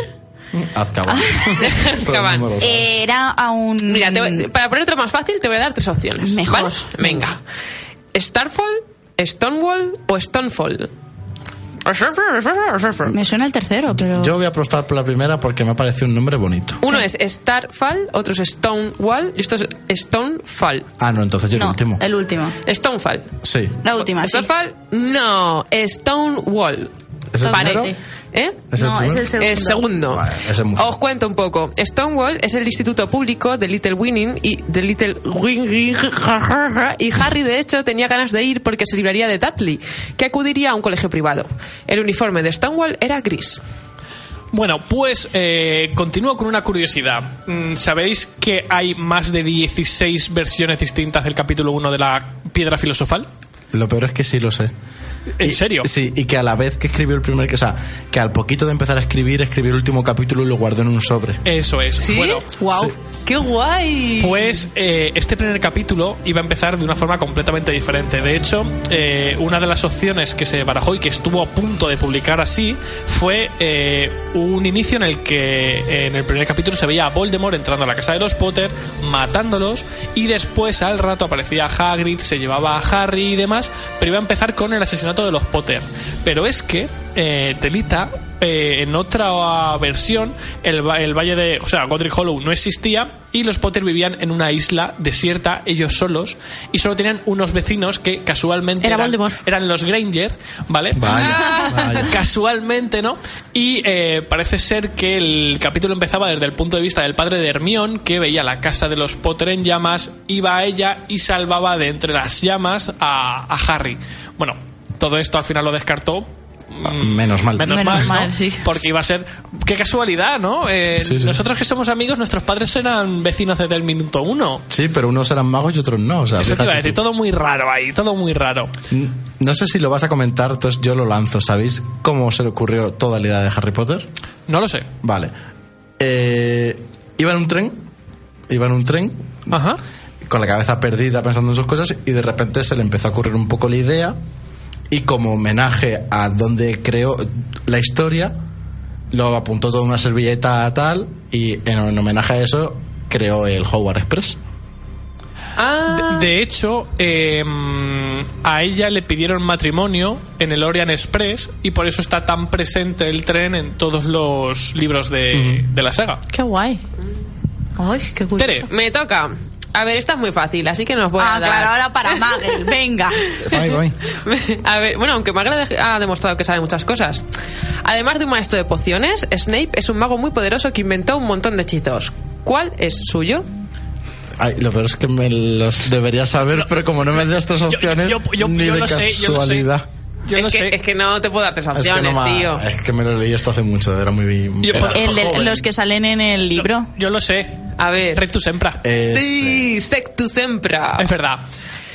Azkaban. Era a un... Mira, te voy- para ponértelo más fácil, te voy a dar tres opciones. Mejor. ¿vale? Venga. ¿Starfall, Stonewall o Stonefall? Me suena el tercero, pero... Yo voy a apostar por la primera porque me ha parecido un nombre bonito. Uno es Starfall, otro es Stonewall y esto es Stonefall. Ah, no, entonces yo el último. el último. Stonefall. Sí. La última, sí. Starfall, no. Stonewall. ¿Es el primero? ¿Eh? ¿Es el no, es primero? el segundo. El segundo. Vale, ese es Os cuento un poco. Stonewall es el instituto público de Little Winning y de Little Winning y Harry de hecho tenía ganas de ir porque se libraría de Dudley, que acudiría a un colegio privado. El uniforme de Stonewall era gris. Bueno, pues eh, continúo con una curiosidad. Mm, ¿Sabéis que hay más de 16 versiones distintas del capítulo 1 de la piedra filosofal? Lo peor es que sí lo sé. ¿En Y- serio? Sí, y que a la vez que escribió el primer, o sea, que al poquito de empezar a escribir, escribió el último capítulo y lo guardó en un sobre. Eso es. Bueno, ¡Wow! Sí. ¡Qué guay! Pues eh, este primer capítulo iba a empezar de una forma completamente diferente. De hecho, eh, una de las opciones que se barajó y que estuvo a punto de publicar así fue eh, un inicio en el que en el primer capítulo se veía a Voldemort entrando a la casa de los Potter, matándolos, y después al rato aparecía Hagrid, se llevaba a Harry y demás, pero iba a empezar con el asesinato de los Potter. Pero es que eh, Telita eh, en otra versión el, va- el valle de, o sea, Godric Hollow no existía y los Potter vivían en una isla desierta ellos solos y solo tenían unos vecinos que casualmente Era eran, Voldemort. eran los Granger, ¿vale? Vaya, vaya. Casualmente, ¿no? Y eh, parece ser que el capítulo empezaba desde el punto de vista del padre de Hermión, que veía la casa de los Potter en llamas, iba a ella y salvaba de entre las llamas a, a Harry. Bueno, todo esto al final lo descartó. Menos mal. Menos, Menos mal, mal, ¿no? sí. Porque iba a ser. Qué casualidad, ¿no? Eh, Sí, sí. Nosotros que somos amigos, nuestros padres eran vecinos desde el minuto uno. Sí, pero unos eran magos y otros no. O sea, Eso te iba a decir, tú. todo muy raro ahí, todo muy raro. No sé si lo vas a comentar, entonces yo lo lanzo. ¿Sabéis cómo se le ocurrió toda la idea de Harry Potter? No lo sé. Vale. Eh, iba en un tren, iba en un tren, Ajá. con la cabeza perdida pensando en sus cosas y de repente se le empezó a ocurrir un poco la idea y como homenaje a donde creó la historia lo apuntó toda una servilleta tal y en, en homenaje a eso creó el Howard Express. Ah, De, de hecho, eh, a ella le pidieron matrimonio en el Orient Express y por eso está tan presente el tren en todos los libros de, de la saga. Qué guay. Ay, qué curioso. Tere, me toca. A ver, esta es muy fácil, así que nos voy a Ah, dar... claro, ahora para Magel, venga. Ay, ay. A ver, bueno, aunque de- ha demostrado que sabe muchas cosas. Además de un maestro de pociones, Snape es un mago muy poderoso que inventó un montón de hechizos. ¿Cuál es suyo? Ay, lo peor es que me los debería saber, pero como no me das estas opciones, yo- yo- ni yo de lo sé, yo lo sé. Yo es, no que, sé. es que no te puedo dar tres Es que, opciones, no tío. es que me lo leí esto hace mucho, era muy... Yo era por- El de los que salen en el libro. Yo lo sé. A ver. Rectus Sempra. Eh, sí, Sectus Sempra. Es verdad.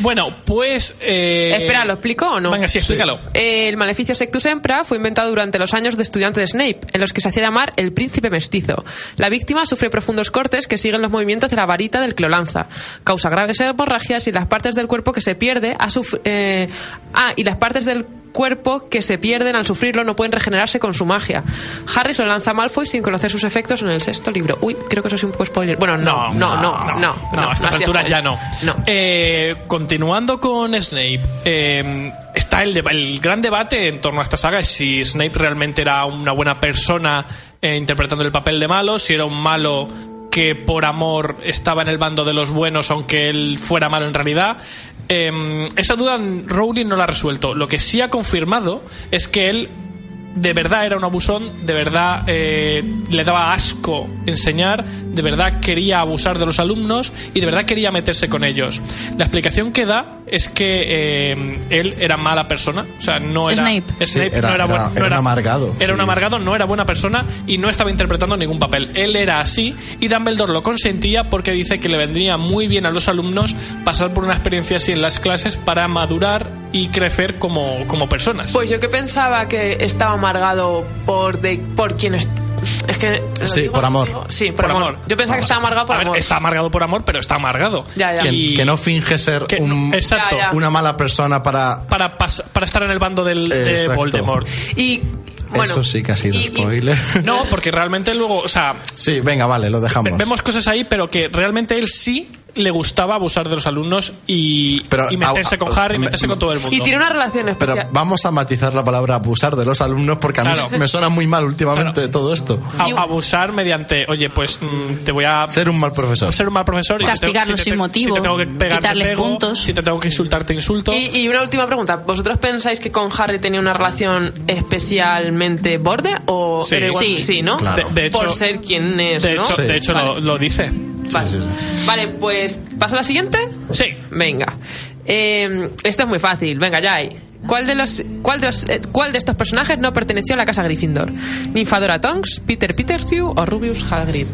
Bueno, pues. eh, Espera, ¿lo explico o no? Venga, sí, explícalo. Eh, El maleficio Sectus Sempra fue inventado durante los años de estudiante de Snape, en los que se hacía llamar el príncipe mestizo. La víctima sufre profundos cortes que siguen los movimientos de la varita del que lo lanza. Causa graves hemorragias y las partes del cuerpo que se pierde a suf- eh, ah, y las partes del cuerpo que se pierden al sufrirlo, no pueden regenerarse con su magia. Harry se lo lanza a Malfoy sin conocer sus efectos en el sexto libro. Uy, creo que eso es un poco spoiler. Bueno, no, no, no, no, no. No, a esta ha sido altura ya no. No. Eh, continuando con Snape, eh, está el, deba- el gran debate en torno a esta saga: si Snape realmente era una buena persona eh, interpretando el papel de malo, si era un malo que por amor estaba en el bando de los buenos, aunque él fuera malo en realidad. Eh, esa duda Rowling no la ha resuelto. Lo que sí ha confirmado es que él de verdad era un abusón, de verdad eh, le daba asco enseñar, de verdad quería abusar de los alumnos y de verdad quería meterse con ellos. La explicación que da es que eh, él era mala persona, o sea, no era Snape. Sí, era- no era- buen- era un amargado, Era sí. un amargado, no era buena persona y no estaba interpretando ningún papel. Él era así y Dumbledore lo consentía porque dice que le vendría muy bien a los alumnos pasar por una experiencia así en las clases para madurar y crecer como, como personas. Pues yo que pensaba que estaba amargado por de, por quienes es que ¿lo Sí, digo? por amor. Sí, por, amor. Yo pensaba que estaba amargado por A ver, amor. está amargado por amor, pero está amargado. Ya, ya. Que, Y- que no finge ser que un- no- exacto. Ya, ya. una mala persona para... Para, pas- para estar en el bando del, de. Voldemort. Y bueno, Eso sí que ha sido y- y- spoiler. No, porque realmente luego, o sea, Sí, venga, vale, lo dejamos. vemos cosas ahí, pero que realmente él sí le gustaba abusar de los alumnos y, Pero, y meterse ah, con Harry y me- meterse con todo el mundo. y tiene una relación Pero especial. vamos a matizar la palabra abusar de los alumnos porque a mí Claro. me suena muy mal últimamente Claro. todo esto. A- abusar mediante, oye, pues mm, te voy a Ser un mal profesor. ser un mal profesor y si te- Castigarlos si te- sin motivo, Si te tengo que pegar, te quitarles pego, puntos. Si te tengo que insultar, te insulto. Y, y una última pregunta. ¿Vosotros pensáis que con Harry tenía una relación especialmente borde o Sí. era igual? Sí. ¿no? Claro. De- de hecho- Por ser quien es, de ¿no? hecho, Sí. de hecho lo, Vale. lo dice. Vale. sí, sí. Vale, pues ¿pasa a la siguiente? Sí. Venga. Eh, esta es muy fácil. Venga, ya hay. ¿Cuál de, los, cuál, de los, eh, ¿Cuál de estos personajes no perteneció a la casa Gryffindor? ¿Ninfadora Tonks, Peter Pettigrew o Rubius Hagrid?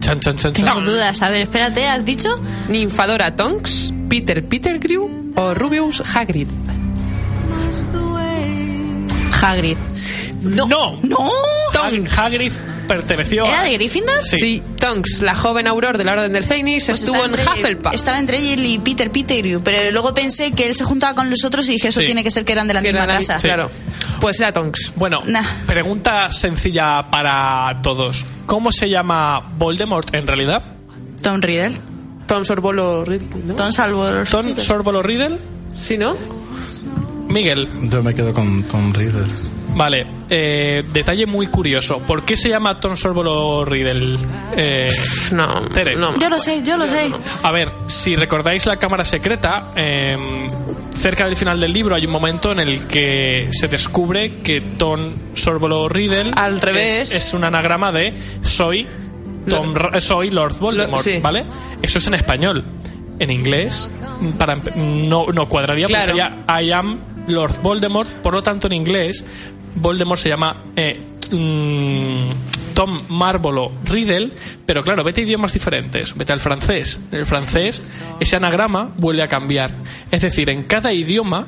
Chan, chan, chan, chan. Tengo dudas. A ver, espérate, ¿has dicho? ¿Ninfadora Tonks, Peter Pettigrew o Rubius Hagrid? Hagrid. No. ¡No! Hag- Hagrid perteneció ¿Era a- de Gryffindor? Sí. Tonks, la joven auror de la Orden del Fénix, Pues estuvo en estaba entre- Hufflepuff. Estaba entre él y Peter Pettigrew, pero luego pensé que él se juntaba con los otros y dije, eso Sí. tiene que ser que eran de la Que misma casa. Claro. Pues era Tonks. Bueno, Nah. pregunta sencilla para todos. ¿Cómo se llama Voldemort en realidad? Tom Riddle. Tom Sorbolo Ridley, ¿no? Tom Salvo. ¿Tom Sorbolo Riddle? ¿Sí, no? Miguel. Yo me quedo con Tom Riddle. Vale, eh, detalle muy curioso. ¿Por qué se llama Tom Sorbolo Riddle? Eh, No, Tere. no. Yo lo sé, yo lo sé. A ver, si recordáis la cámara secreta, eh, cerca del final del libro hay un momento en el que se descubre que Tom Sorbolo Riddle Al revés. es, es un anagrama de soy Tom, Ra- soy Lord Voldemort, Lo- sí. ¿vale? Eso es en español. En inglés para empe- no, no cuadraría, porque Claro. sería I am Lord Voldemort, por lo tanto en inglés Voldemort se llama eh, mm, Tom Marvolo Riddle, pero claro, vete a idiomas diferentes, vete al francés. En el francés ese anagrama vuelve a cambiar. Es decir, en cada idioma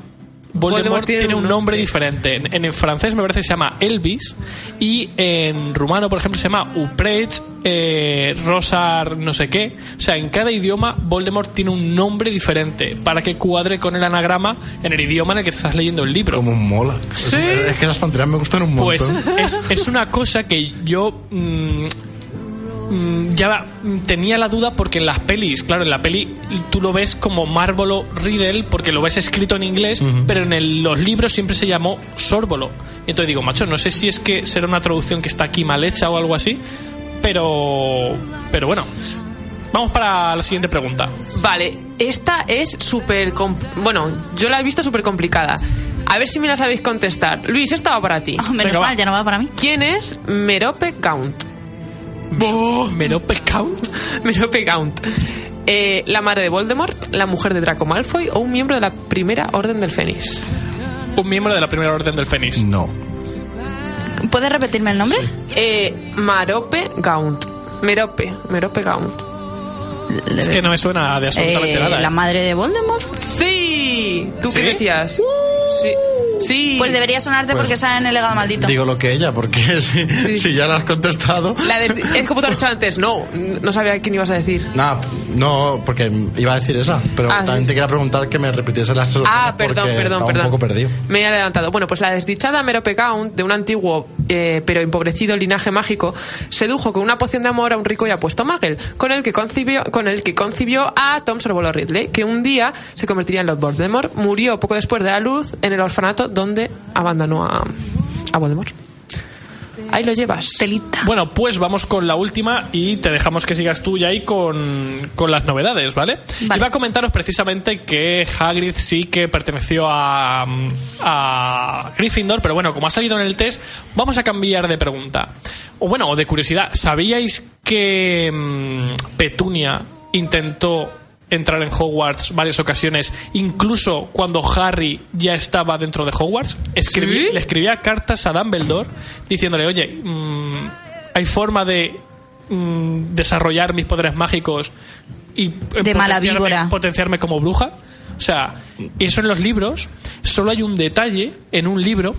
Voldemort, Voldemort tiene tiene, un nombre nombre. diferente. En, en el francés me parece que se llama Elvis y en rumano, por ejemplo, se llama Uprecht, eh, Rosar, no sé qué. O sea, en cada idioma Voldemort tiene un nombre diferente para que cuadre con el anagrama en el idioma en el que estás leyendo el libro. Como un mola. Es- Es, que las tonterías me gustan un Pues montón. es, es una cosa que yo mm, ya mm, tenía la duda porque en las pelis, claro, en la peli tú lo ves como Marvolo Riddle porque lo ves escrito en inglés, pero en el- los libros siempre se llamó Sorbolo. Y entonces digo, macho, no sé si es que será una traducción que está aquí mal hecha o algo así, pero, pero bueno. Vamos para la siguiente pregunta. Vale, esta es súper... Bueno, yo la he visto súper complicada. A ver si me la sabéis contestar. Luis, esta va para ti. Ah, menos Venga, va. mal, ya no va para mí. ¿Quién es Merope Count? ¿Merope Count? Merope Count. Eh, ¿La madre de Voldemort? ¿La mujer de Draco Malfoy? ¿O un miembro de la primera orden del Fénix? Un miembro de la primera orden del Fénix. No. ¿Puedes repetirme el nombre? Eh, Marope Gaunt. Merope, Merope Gaunt. Es que no me suena de absolutamente Eh, nada. ¿La ¿eh? madre de Voldemort? ¡Sí! ¿Tú ¿Sí? qué decías? Sí. Sí. Pues debería sonarte Pues, porque sale en el legado maldito. Digo lo que ella, porque si, si ya la has contestado. La de- es como tú has dicho antes. No, no sabía quién ibas a decir. Nada, No, porque iba a decir esa, pero Ah, también te quería preguntar que me repitiese las tres Ah, perdón, perdón, perdón. un poco perdido. Me he adelantado. Bueno, pues la desdichada Merope Count, de un antiguo eh, pero empobrecido linaje mágico, sedujo con una poción de amor a un rico y apuesto Magel, con el que concibió, con el que concibió a Tom Sorbolo Ridley, que un día se convertiría en Lord Voldemort. Murió poco después de la luz en el orfanato donde abandonó a, a Voldemort. Ahí lo llevas. Telita. Bueno, pues vamos con la última y te dejamos que sigas tú ya ahí con, con las novedades, ¿vale? Vale. Iba a comentaros precisamente que Hagrid sí que perteneció a, a Gryffindor, pero bueno, como ha salido en el test, vamos a cambiar de pregunta. O bueno, o de curiosidad, ¿sabíais que mm, Petunia intentó entrar en Hogwarts varias ocasiones, incluso cuando Harry ya estaba dentro de Hogwarts? Escribí- ¿Sí? Le escribía cartas a Dumbledore diciéndole, oye, mm, hay forma de mm, desarrollar mis poderes mágicos y mala potenciarme- víbora. potenciarme como bruja. O sea, eso en los libros, solo hay un detalle en un libro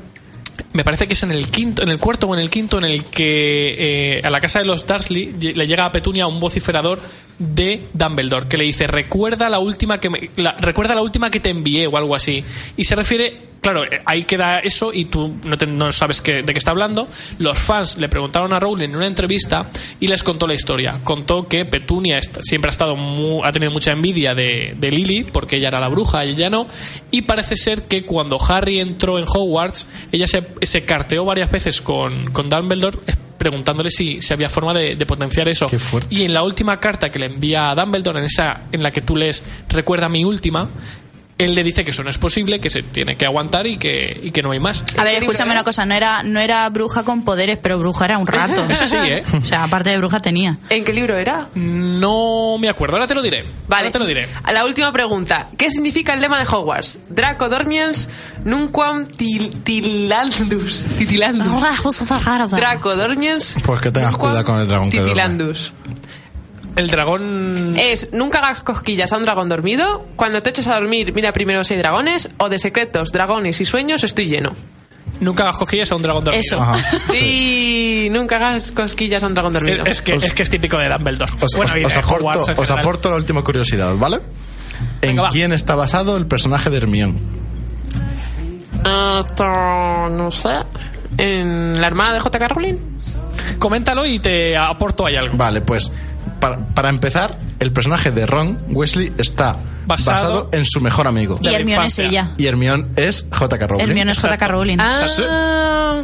me parece que es en el quinto, en el cuarto o en el quinto en el que eh, a la casa de los Dursley le llega a Petunia un vociferador de Dumbledore que le dice recuerda la última que me- la- recuerda la última que te envié o algo así. Y se refiere claro eh, ahí queda eso y tú no, te- no sabes qué- de qué está hablando. Los fans le preguntaron a Rowling en una entrevista y les contó la historia. Contó que Petunia siempre ha estado ha tenido mucha envidia de, de Lily porque ella era la bruja y ella no. Y parece ser que cuando Harry entró en Hogwarts ella se, se carteó varias veces con, con Dumbledore eh, preguntándole si, si había forma de, de potenciar eso. Qué y en la última carta que le envía a Dumbledore en esa en la que tú lees recuerda mi última él le dice que eso no es posible que se tiene que aguantar y que, y que no hay más A ver, ¿Qué escúchame era? una cosa, no era, no era bruja con poderes, pero bruja era un rato. Eso sí, ¿eh? O sea, aparte de bruja tenía. ¿En qué libro era? no me acuerdo ahora te lo diré Vale, ahora te lo diré A la última pregunta. ¿Qué significa el lema de Hogwarts? Draco Dormiens Nunquam til- Tilandus. Titilandus. Draco Dormiens Pues que tengas cuidado con el dragón que duerme. El dragón Es nunca hagas cosquillas a un dragón dormido. Cuando te eches a dormir, mira primero si hay dragones. O de secretos, dragones y sueños, estoy lleno. nunca hagas cosquillas a un dragón dormido Eso. Ajá. Sí, nunca hagas cosquillas a un dragón dormido. Es, es que, es que es típico de Dumbledore. Os, Bueno, os- os aporto, Hogwarts aporto la última curiosidad, ¿vale? ¿En Venga, va. quién está basado el personaje de Hermione? Esto, no sé. ¿En la hermana de J.K. Rowling? Coméntalo y te aporto ahí algo. Vale, pues para, para empezar, el personaje de Ron Wesley está Basado- basado, en su mejor amigo. Y Hermione es ella. Y Hermione es J.K. Rowling. Hermione es J.K. Rowling. Ah,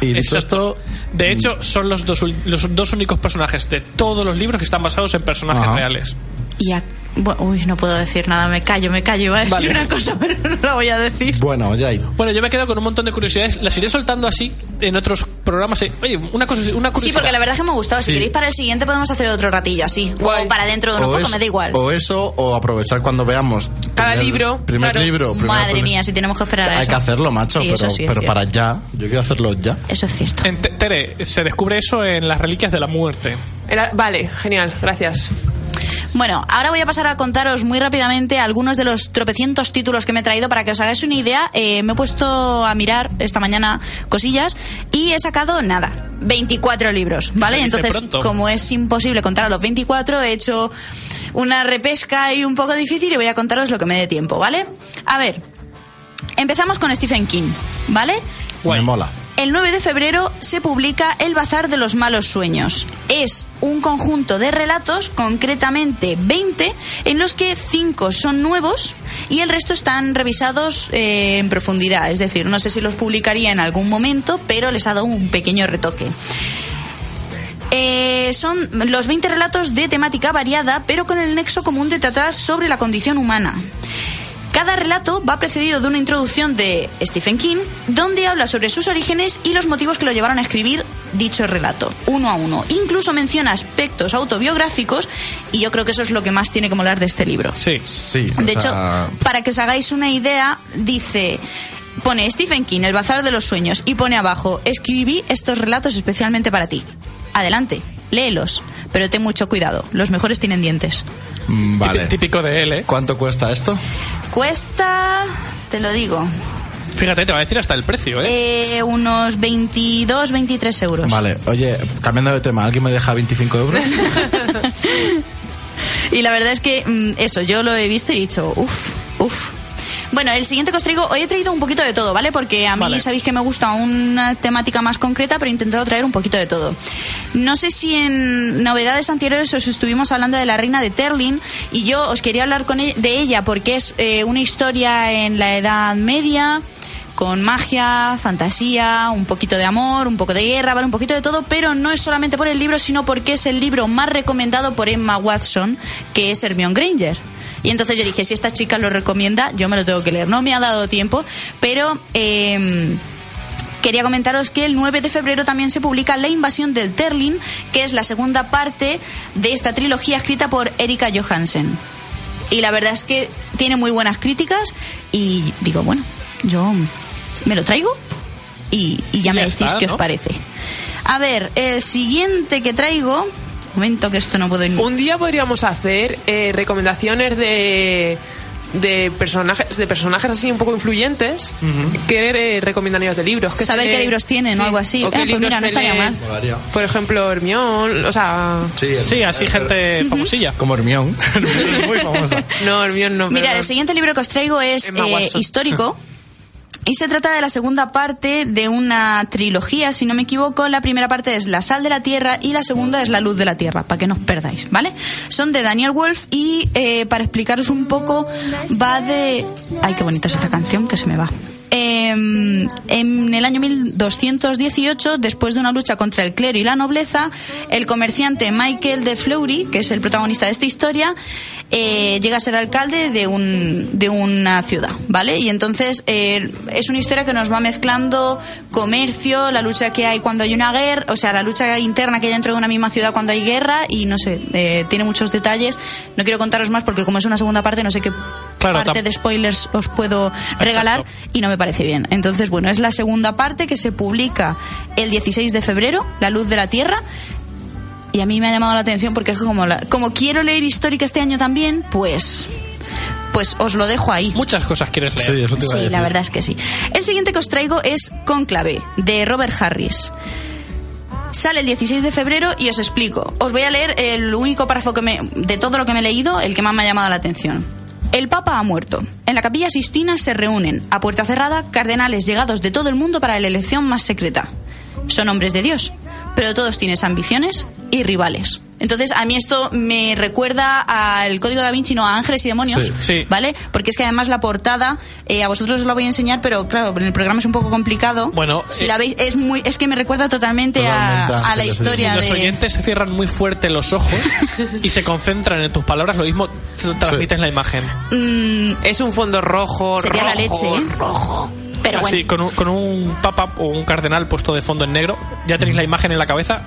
Y dicho Exacto. esto, De hecho, son los dos, ul- los dos únicos personajes de todos los libros que están basados en personajes Ajá. reales. Y a- bu- Uy, no puedo decir nada, me callo, me callo. Iba a decir Vale. una cosa, pero no la voy a decir. bueno, ya hay. Bueno, yo me quedo con un montón de curiosidades. Las iré soltando así en otros programas. Eh, Oye, una, cosa, una curiosidad. Sí, porque la verdad es que me ha gustado. Si Sí. queréis para el siguiente podemos hacer otro ratillo así. Guay. O para dentro de unos pocos, es- me da igual. o eso, o aprovechar cuando veamos. Cada primer- libro, Primer claro. libro. primer- Madre primer- mía, si tenemos que esperar a Hay eso. que hacerlo, macho, Sí, pero, eso sí pero para ya. Yo quiero hacerlo ya. Eso es cierto. En Te- Tere, se descubre eso en las reliquias de la muerte. era- vale, genial, gracias. Bueno, ahora voy a pasar a contaros muy rápidamente algunos de los tropecientos títulos que me he traído para que os hagáis una idea. Eh, me he puesto a mirar esta mañana cosillas y he sacado nada. 24 libros, ¿vale? Entonces, pronto. como es imposible contar a los 24, he hecho una repesca y un poco difícil y voy a contaros lo que me dé tiempo, ¿vale? A ver, empezamos con Stephen King, ¿vale? Guay. Me mola. El 9 de febrero se publica El Bazar de los Malos Sueños. Es un conjunto de relatos, concretamente 20, en los que 5 son nuevos y el resto están revisados eh, en profundidad. Es decir, no sé si los publicaría en algún momento, pero les ha dado un pequeño retoque. Eh, son los 20 relatos de temática variada, pero con el nexo común de tratar sobre la condición humana. Cada relato va precedido de una introducción de Stephen King, donde habla sobre sus orígenes y los motivos que lo llevaron a escribir dicho relato, uno a uno. Incluso menciona aspectos autobiográficos, y yo creo que eso es lo que más tiene que molar de este libro. Sí. Sí. De hecho, sea, para que os hagáis una idea, dice, pone Stephen King, El Bazar de los Sueños, y pone abajo, escribí estos relatos especialmente para ti. Adelante, léelos, pero ten mucho cuidado, los mejores tienen dientes. mm, vale. Típico de él, ¿eh? ¿Cuánto cuesta esto? Cuesta, te lo digo, Fíjate, te va a decir hasta el precio, ¿eh? eh, unos 22, 23 euros. Vale, oye, cambiando de tema, ¿alguien me deja 25 euros? Y la verdad es que mm, eso, yo lo he visto y he dicho, uff, uff. Bueno, el siguiente que os traigo, hoy he traído un poquito de todo, ¿vale? Porque a mí Vale. sabéis que me gusta una temática más concreta, pero he intentado traer un poquito de todo. No sé si en novedades anteriores os estuvimos hablando de la reina de Terlin y yo os quería hablar con e- de ella porque es eh, una historia en la Edad Media con magia, fantasía, un poquito de amor, un poco de guerra, ¿vale? un poquito de todo, pero no es solamente por el libro, sino porque es el libro más recomendado por Emma Watson, que es Hermione Granger. Y entonces yo dije, si esta chica lo recomienda, yo me lo tengo que leer. No me ha dado tiempo, pero... eh, Quería comentaros que el 9 de febrero también se publica La invasión del Terlin, que es la segunda parte de esta trilogía escrita por Erika Johansen. Y la verdad es que tiene muy buenas críticas y digo, bueno, yo me lo traigo y, y ya Y me decís está, qué os parece. A ver, el siguiente que traigo... Un momento que esto no puedo... ir- Un día podríamos hacer eh, recomendaciones de de personajes de personajes así un poco influyentes que eh, recomendarías de libros que Saber se qué lee- libros tienen o algo así. o Ah, pues mira, no estaría mal. Por ejemplo Hermión o sea Sí, el- Sí, así el- gente famosilla. Como Hermión. Muy famosa. no Hermión no Mira, perdón. el siguiente libro que os traigo es eh, histórico. Y se trata de la segunda parte de una trilogía, si no me equivoco. La primera parte es La sal de la tierra y la segunda es La luz de la tierra, para que no os perdáis, ¿vale? Son de Daniel Wolf y eh, para explicaros un poco va de... Ay, qué bonita es esta canción que se me va. Eh, en el año 1218, después de una lucha contra el clero y la nobleza, el comerciante Michael de Fleury, que es el protagonista de esta historia, eh, llega a ser alcalde de, un, de una ciudad, ¿vale? Y entonces eh, es una historia que nos va mezclando comercio, la lucha que hay cuando hay una guerra, o sea, la lucha interna que hay dentro de una misma ciudad cuando hay guerra y no sé, eh, tiene muchos detalles. No quiero contaros más porque como es una segunda parte, no sé qué Claro, parte de spoilers os puedo regalar y no me parece bien. Entonces, bueno, es la segunda parte que se publica el 16 de febrero, La luz de la tierra. Y a mí me ha llamado la atención porque es como, la- como quiero leer histórica este año también, pues pues os lo dejo ahí. Muchas cosas quieres leer. Sí, eso te iba a Sí, decir. la verdad es que sí. El siguiente que os traigo es Conclave, de Robert Harris. Sale el 16 de febrero y os explico. Os voy a leer el único párrafo que me, de todo lo que me he leído, el que más me ha llamado la atención. El Papa ha muerto. En la capilla Sistina se reúnen, a puerta cerrada, cardenales llegados de todo el mundo para la elección más secreta. Son hombres de Dios, pero todos tienen ambiciones y rivales. Entonces, a mí esto me recuerda al Código da Vinci, no a Ángeles y Demonios, Sí, sí. ¿vale? Porque es que además la portada, eh, a vosotros os la voy a enseñar, pero claro, en el programa es un poco complicado. Bueno, si eh, la veis, es muy, es que me recuerda totalmente, Totalmente a, la historia Los de. oyentes se cierran muy fuerte los ojos y se concentran en tus palabras, lo mismo transmites la imagen. Mm, es un fondo rojo Sería la leche, ¿eh? rojo pero bueno. Así, con, un, con un papa o un cardenal puesto de fondo en negro, ya tenéis la imagen en la cabeza,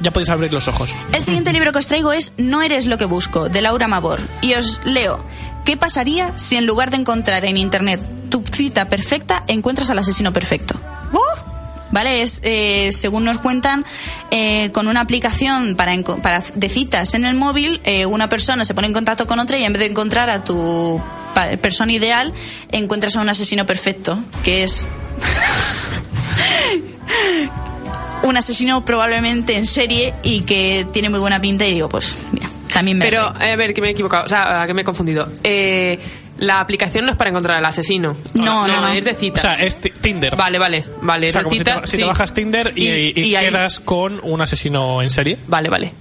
ya podéis abrir los ojos. El siguiente libro que os traigo es No eres lo que busco, de Laura Mabor. Y os leo. ¿Qué pasaría si en lugar de encontrar en internet tu cita perfecta, encuentras al asesino perfecto? ¿Vale? Es, eh, según nos cuentan, eh, con una aplicación para, para de citas en el móvil, eh, una persona se pone en contacto con otra y en vez de encontrar a tu persona ideal, encuentras a un asesino perfecto, que es un asesino probablemente en serie y que tiene muy buena pinta y digo, pues mira, también me... pero eh, a ver que me he equivocado o sea que me he confundido eh, la aplicación no es para encontrar al asesino No, no, no. es de O citas sea, es ti- Tinder. vale vale vale O sea, como si te, si te bajas Tinder y, Y- y y ahí- quedas con un asesino en serie. vale vale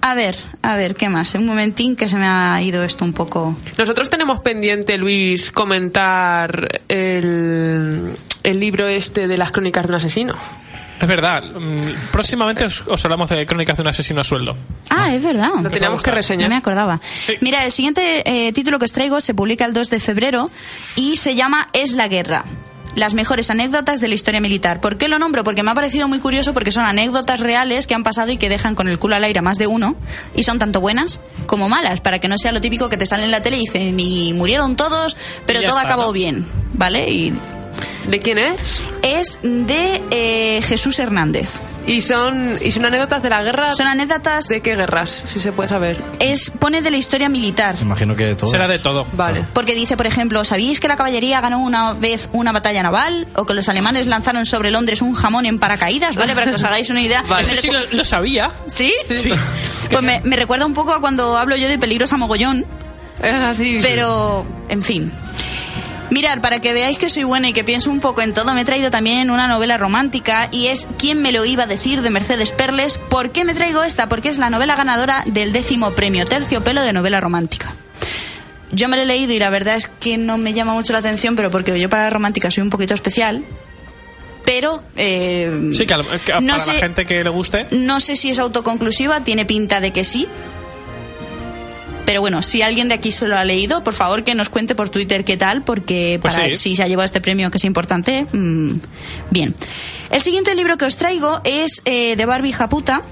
A ver, a ver, ¿qué más? Un momentín que se me ha ido esto un poco... Nosotros tenemos pendiente, Luis, comentar el, el libro este de las crónicas de un asesino. Es verdad. mm, Próximamente os, os hablamos de Crónicas de un asesino a sueldo. Ah, es verdad. Lo teníamos que No reseñar. me acordaba. Sí. Mira, el siguiente eh, título que os traigo se publica el 2 de febrero y se llama Es la guerra. Las mejores anécdotas de la historia militar. ¿Por qué lo nombro? Porque me ha parecido muy curioso porque son anécdotas reales que han pasado y que dejan con el culo al aire a más de uno y son tanto buenas como malas, para que no sea lo típico que te sale en la tele y dicen y murieron todos, pero todo está, acabó ¿no? bien, ¿vale? Y ¿De quién es? es de eh, Jesús Hernández. Y son, y son anécdotas de la guerra. Son anécdotas. ¿De qué guerras? Si se puede saber. Es, pone de la historia militar. Imagino que todo. Será de todo. Vale. Porque dice, por ejemplo, ¿sabíais que la caballería ganó una vez una batalla naval? ¿O que los alemanes lanzaron sobre Londres un jamón en paracaídas? ¿Vale? Para que os hagáis una idea. Vale. Eso sí lo, lo sabía. ¿Sí? Sí. Pues me, me recuerda un poco a cuando hablo yo de peligros a mogollón. Es así. Pero, en fin. Mirar, para que veáis que soy buena y que pienso un poco en todo, me he traído también una novela romántica y es ¿Quién me lo iba a decir? de Mercedes Perles. ¿Por qué me traigo esta? Porque es la novela ganadora del décimo premio Terciopelo de novela romántica. Yo me lo he leído y la verdad es que no me llama mucho la atención, pero porque yo para la romántica soy un poquito especial. Pero... eh, Sí, que, a lo- que a- no para sé- la gente que le guste. no sé si es autoconclusiva, tiene pinta de que sí. Pero bueno, si alguien de aquí se lo ha leído, por favor que nos cuente por Twitter qué tal, porque Pues para sí. si se ha llevado este premio que es importante, mm, bien. El siguiente libro que os traigo es eh, de Barbie Japuta.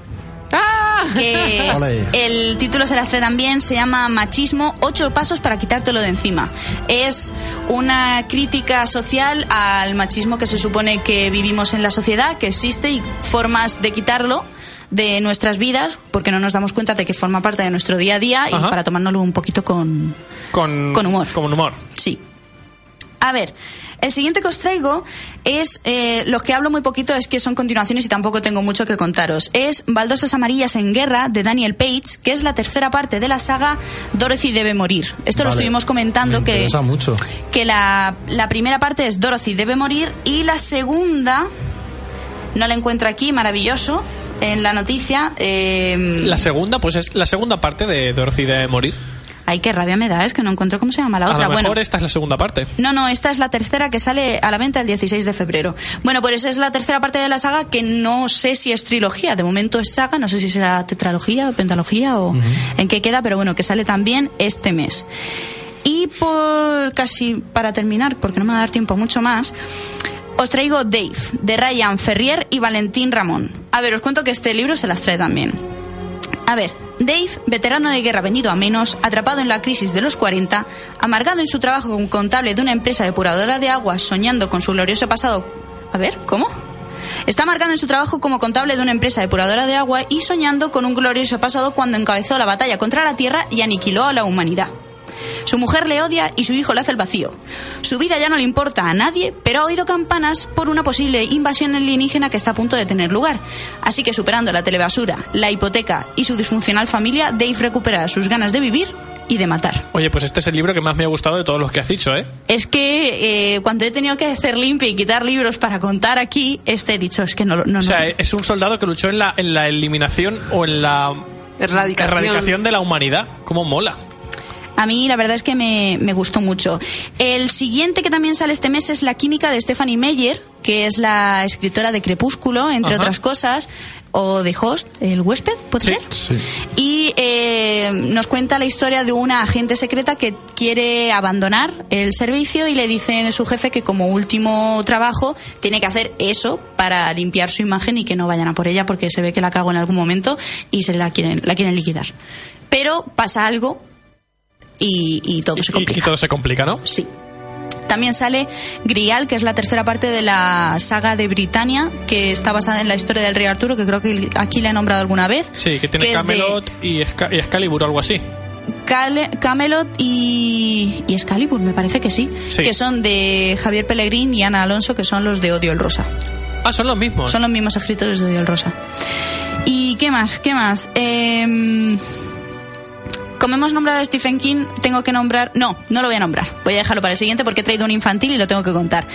Que Ole. el título se las trae también, se llama Machismo, ocho pasos para quitártelo de encima. Es una crítica social al machismo que se supone que vivimos en la sociedad, que existe y formas de quitarlo de nuestras vidas, porque no nos damos cuenta de que forma parte de nuestro día a día y Ajá. para tomárnoslo un poquito con, Con, Con humor. Con humor. Sí. A ver, el siguiente que os traigo es, eh, los que hablo muy poquito es que son continuaciones y tampoco tengo mucho que contaros. Es Baldosas Amarillas en Guerra de Daniel Page, que es la tercera parte de la saga Dorothy debe morir. Esto lo estuvimos comentando Me que, mucho. que la, la primera parte es Dorothy debe morir y la segunda, no la encuentro aquí, maravilloso, en la noticia. eh, La segunda, pues es la segunda parte de Dorothy de morir. Ay, qué rabia me da, es que no encuentro cómo se llama la A otra. lo mejor bueno, esta es la segunda parte. No, no, esta es la tercera que sale a la venta el 16 de febrero. Bueno, pues es la tercera parte de la saga que no sé si es trilogía. De momento es saga, no sé si será tetralogía o pentalogía o en qué queda, pero bueno, que sale también este mes. Y por casi para terminar, porque no me va a dar tiempo mucho más, os traigo Dave, de Ryan Ferrier y Valentín Ramón. A ver, os cuento que este libro se las trae también. A ver, Dave, veterano de guerra venido a menos, atrapado en la crisis de los 40, amargado en su trabajo como contable de una empresa depuradora de aguas, soñando con su glorioso pasado. A ver, ¿cómo? Está amargado en su trabajo como contable de una empresa depuradora de agua y soñando con un glorioso pasado cuando encabezó la batalla contra la Tierra y aniquiló a la humanidad. Su mujer le odia y su hijo le hace el vacío. Su vida ya no le importa a nadie, pero ha oído campanas por una posible invasión alienígena que está a punto de tener lugar. Así que superando la telebasura, la hipoteca y su disfuncional familia, Dave recupera sus ganas de vivir y de matar. Oye, pues este es el libro que más me ha gustado de todos los que has dicho, ¿eh? Es que eh, cuando he tenido que hacer limpia y quitar libros para contar aquí, este he dicho, es que no, no. O sea, es un soldado que luchó en la, en la eliminación o en la Erradicación. erradicación de la humanidad. ¿Cómo mola? A mí la verdad es que me, me gustó mucho. El siguiente que también sale este mes es La química de Stephanie Meyer, que es la escritora de Crepúsculo, entre Ajá. otras cosas, o de Host, el huésped, ¿puede Sí, ser? Sí. Y eh, nos cuenta la historia de una agente secreta que quiere abandonar el servicio y le dice a su jefe que como último trabajo tiene que hacer eso para limpiar su imagen y que no vayan a por ella porque se ve que la cago en algún momento y se la quieren, la quieren liquidar. Pero pasa algo y, y todo Y, se complica. y todo se complica, ¿no? Sí. También sale Grial, que es la tercera parte de la saga de Britannia, que está basada en la historia del rey Arturo, que creo que aquí le he nombrado alguna vez. Sí, que tiene de Camelot y, Esca- y Excalibur o algo así. Camelot y, y Excalibur, me parece que sí, Sí. Que son de Javier Pellegrín y Ana Alonso, que son los de Odio el Rosa. Ah, son los mismos. Son los mismos escritores de Odio el Rosa. ¿Y qué más? ¿Qué más? Em, como hemos nombrado a Stephen King, tengo que nombrar. No, no lo voy a nombrar. Voy a dejarlo para el siguiente porque he traído un infantil y lo tengo que contar.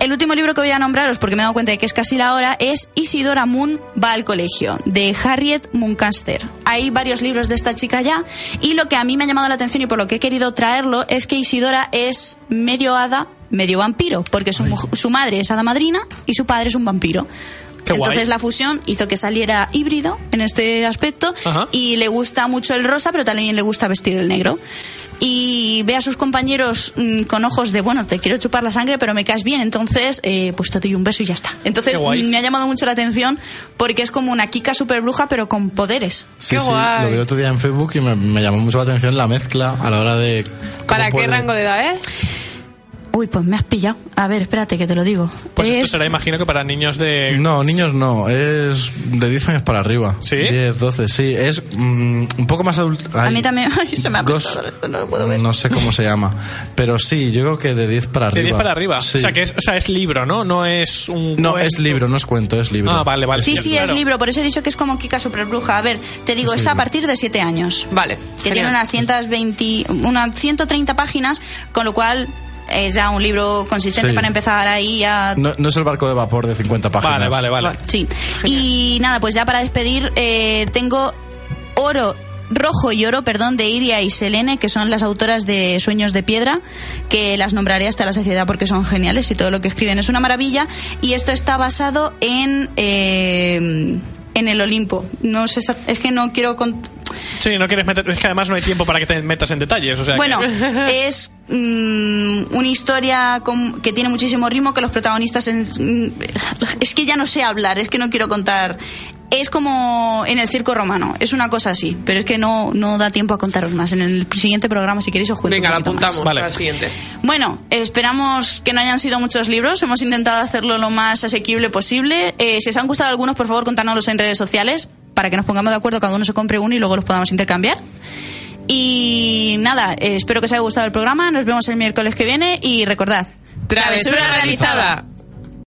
El último libro que voy a nombraros, porque me he dado cuenta de que es casi la hora, es Isidora Moon va al colegio, de Harriet Muncaster. Hay varios libros de esta chica ya, y lo que a mí me ha llamado la atención y por lo que he querido traerlo es que Isidora es medio hada, medio vampiro, porque su, su madre es hada madrina y su padre es un vampiro. Qué guay. Entonces la fusión hizo que saliera híbrido en este aspecto Ajá. y le gusta mucho el rosa, pero también le gusta vestir el negro. Y ve a sus compañeros mm, con ojos de, bueno, te quiero chupar la sangre, pero me caes bien, entonces eh, pues te doy un beso y ya está. Entonces mm, me ha llamado mucho la atención porque es como una Kika super bruja, pero con poderes. Sí, Qué sí, guay. lo vi otro día en Facebook y me, me llamó mucho la atención la mezcla a la hora de... ¿Para qué puede- rango de edad es? Uy, pues me has pillado. A ver, espérate que te lo digo. Pues esto Es- será, imagino que para niños de. No, niños no, es de 10 años para arriba. ¿Sí? 10, 12, sí. Es mm, un poco más adulto. A mí también ay, se me ha dos, pasado, no lo puedo ver. No sé cómo se llama. Pero sí, yo creo que de 10 para De arriba. 10 para arriba. Sí. O, sea, que es, o sea, es libro, ¿no? No es un. No, cuento. es libro, no es cuento, es libro. Ah, vale, vale. Sí, sí, claro. es libro. Por eso he dicho que es como Kika Superbruja. A ver, te digo, es a partir de 7 años. Vale. que tiene unas 120, unas 130 páginas, con lo cual es ya un libro consistente Sí. para empezar ahí a... No, no es el barco de vapor de 50 páginas. Vale, vale, vale. Sí. Y nada, pues ya para despedir, eh, tengo oro. Rojo y Oro, perdón, de Iria y Selene, que son las autoras de Sueños de Piedra, que las nombraré hasta la saciedad porque son geniales y todo lo que escriben es una maravilla. Y esto está basado en, eh, en el Olimpo. No sé, es que no quiero Sí, no quieres meter. Es que además no hay tiempo para que te metas en detalles. O sea, que- Bueno, es mm, una historia con- que tiene muchísimo ritmo, que los protagonistas... en- mm, es que ya no sé hablar, es que no quiero contar. Es como en el circo romano, es una cosa así, pero es que no, no da tiempo a contaros más. En el siguiente programa, si queréis, os cuento Venga, un la más. apuntamos Vale. para el siguiente. Bueno, esperamos que no hayan sido muchos libros. Hemos intentado hacerlo lo más asequible posible. Eh, si os han gustado algunos, por favor, contárnoslos en redes sociales para que nos pongamos de acuerdo, cada uno se compre uno y luego los podamos intercambiar. Y nada, eh, espero que os haya gustado el programa. Nos vemos el miércoles que viene y recordad. Travesura realizada.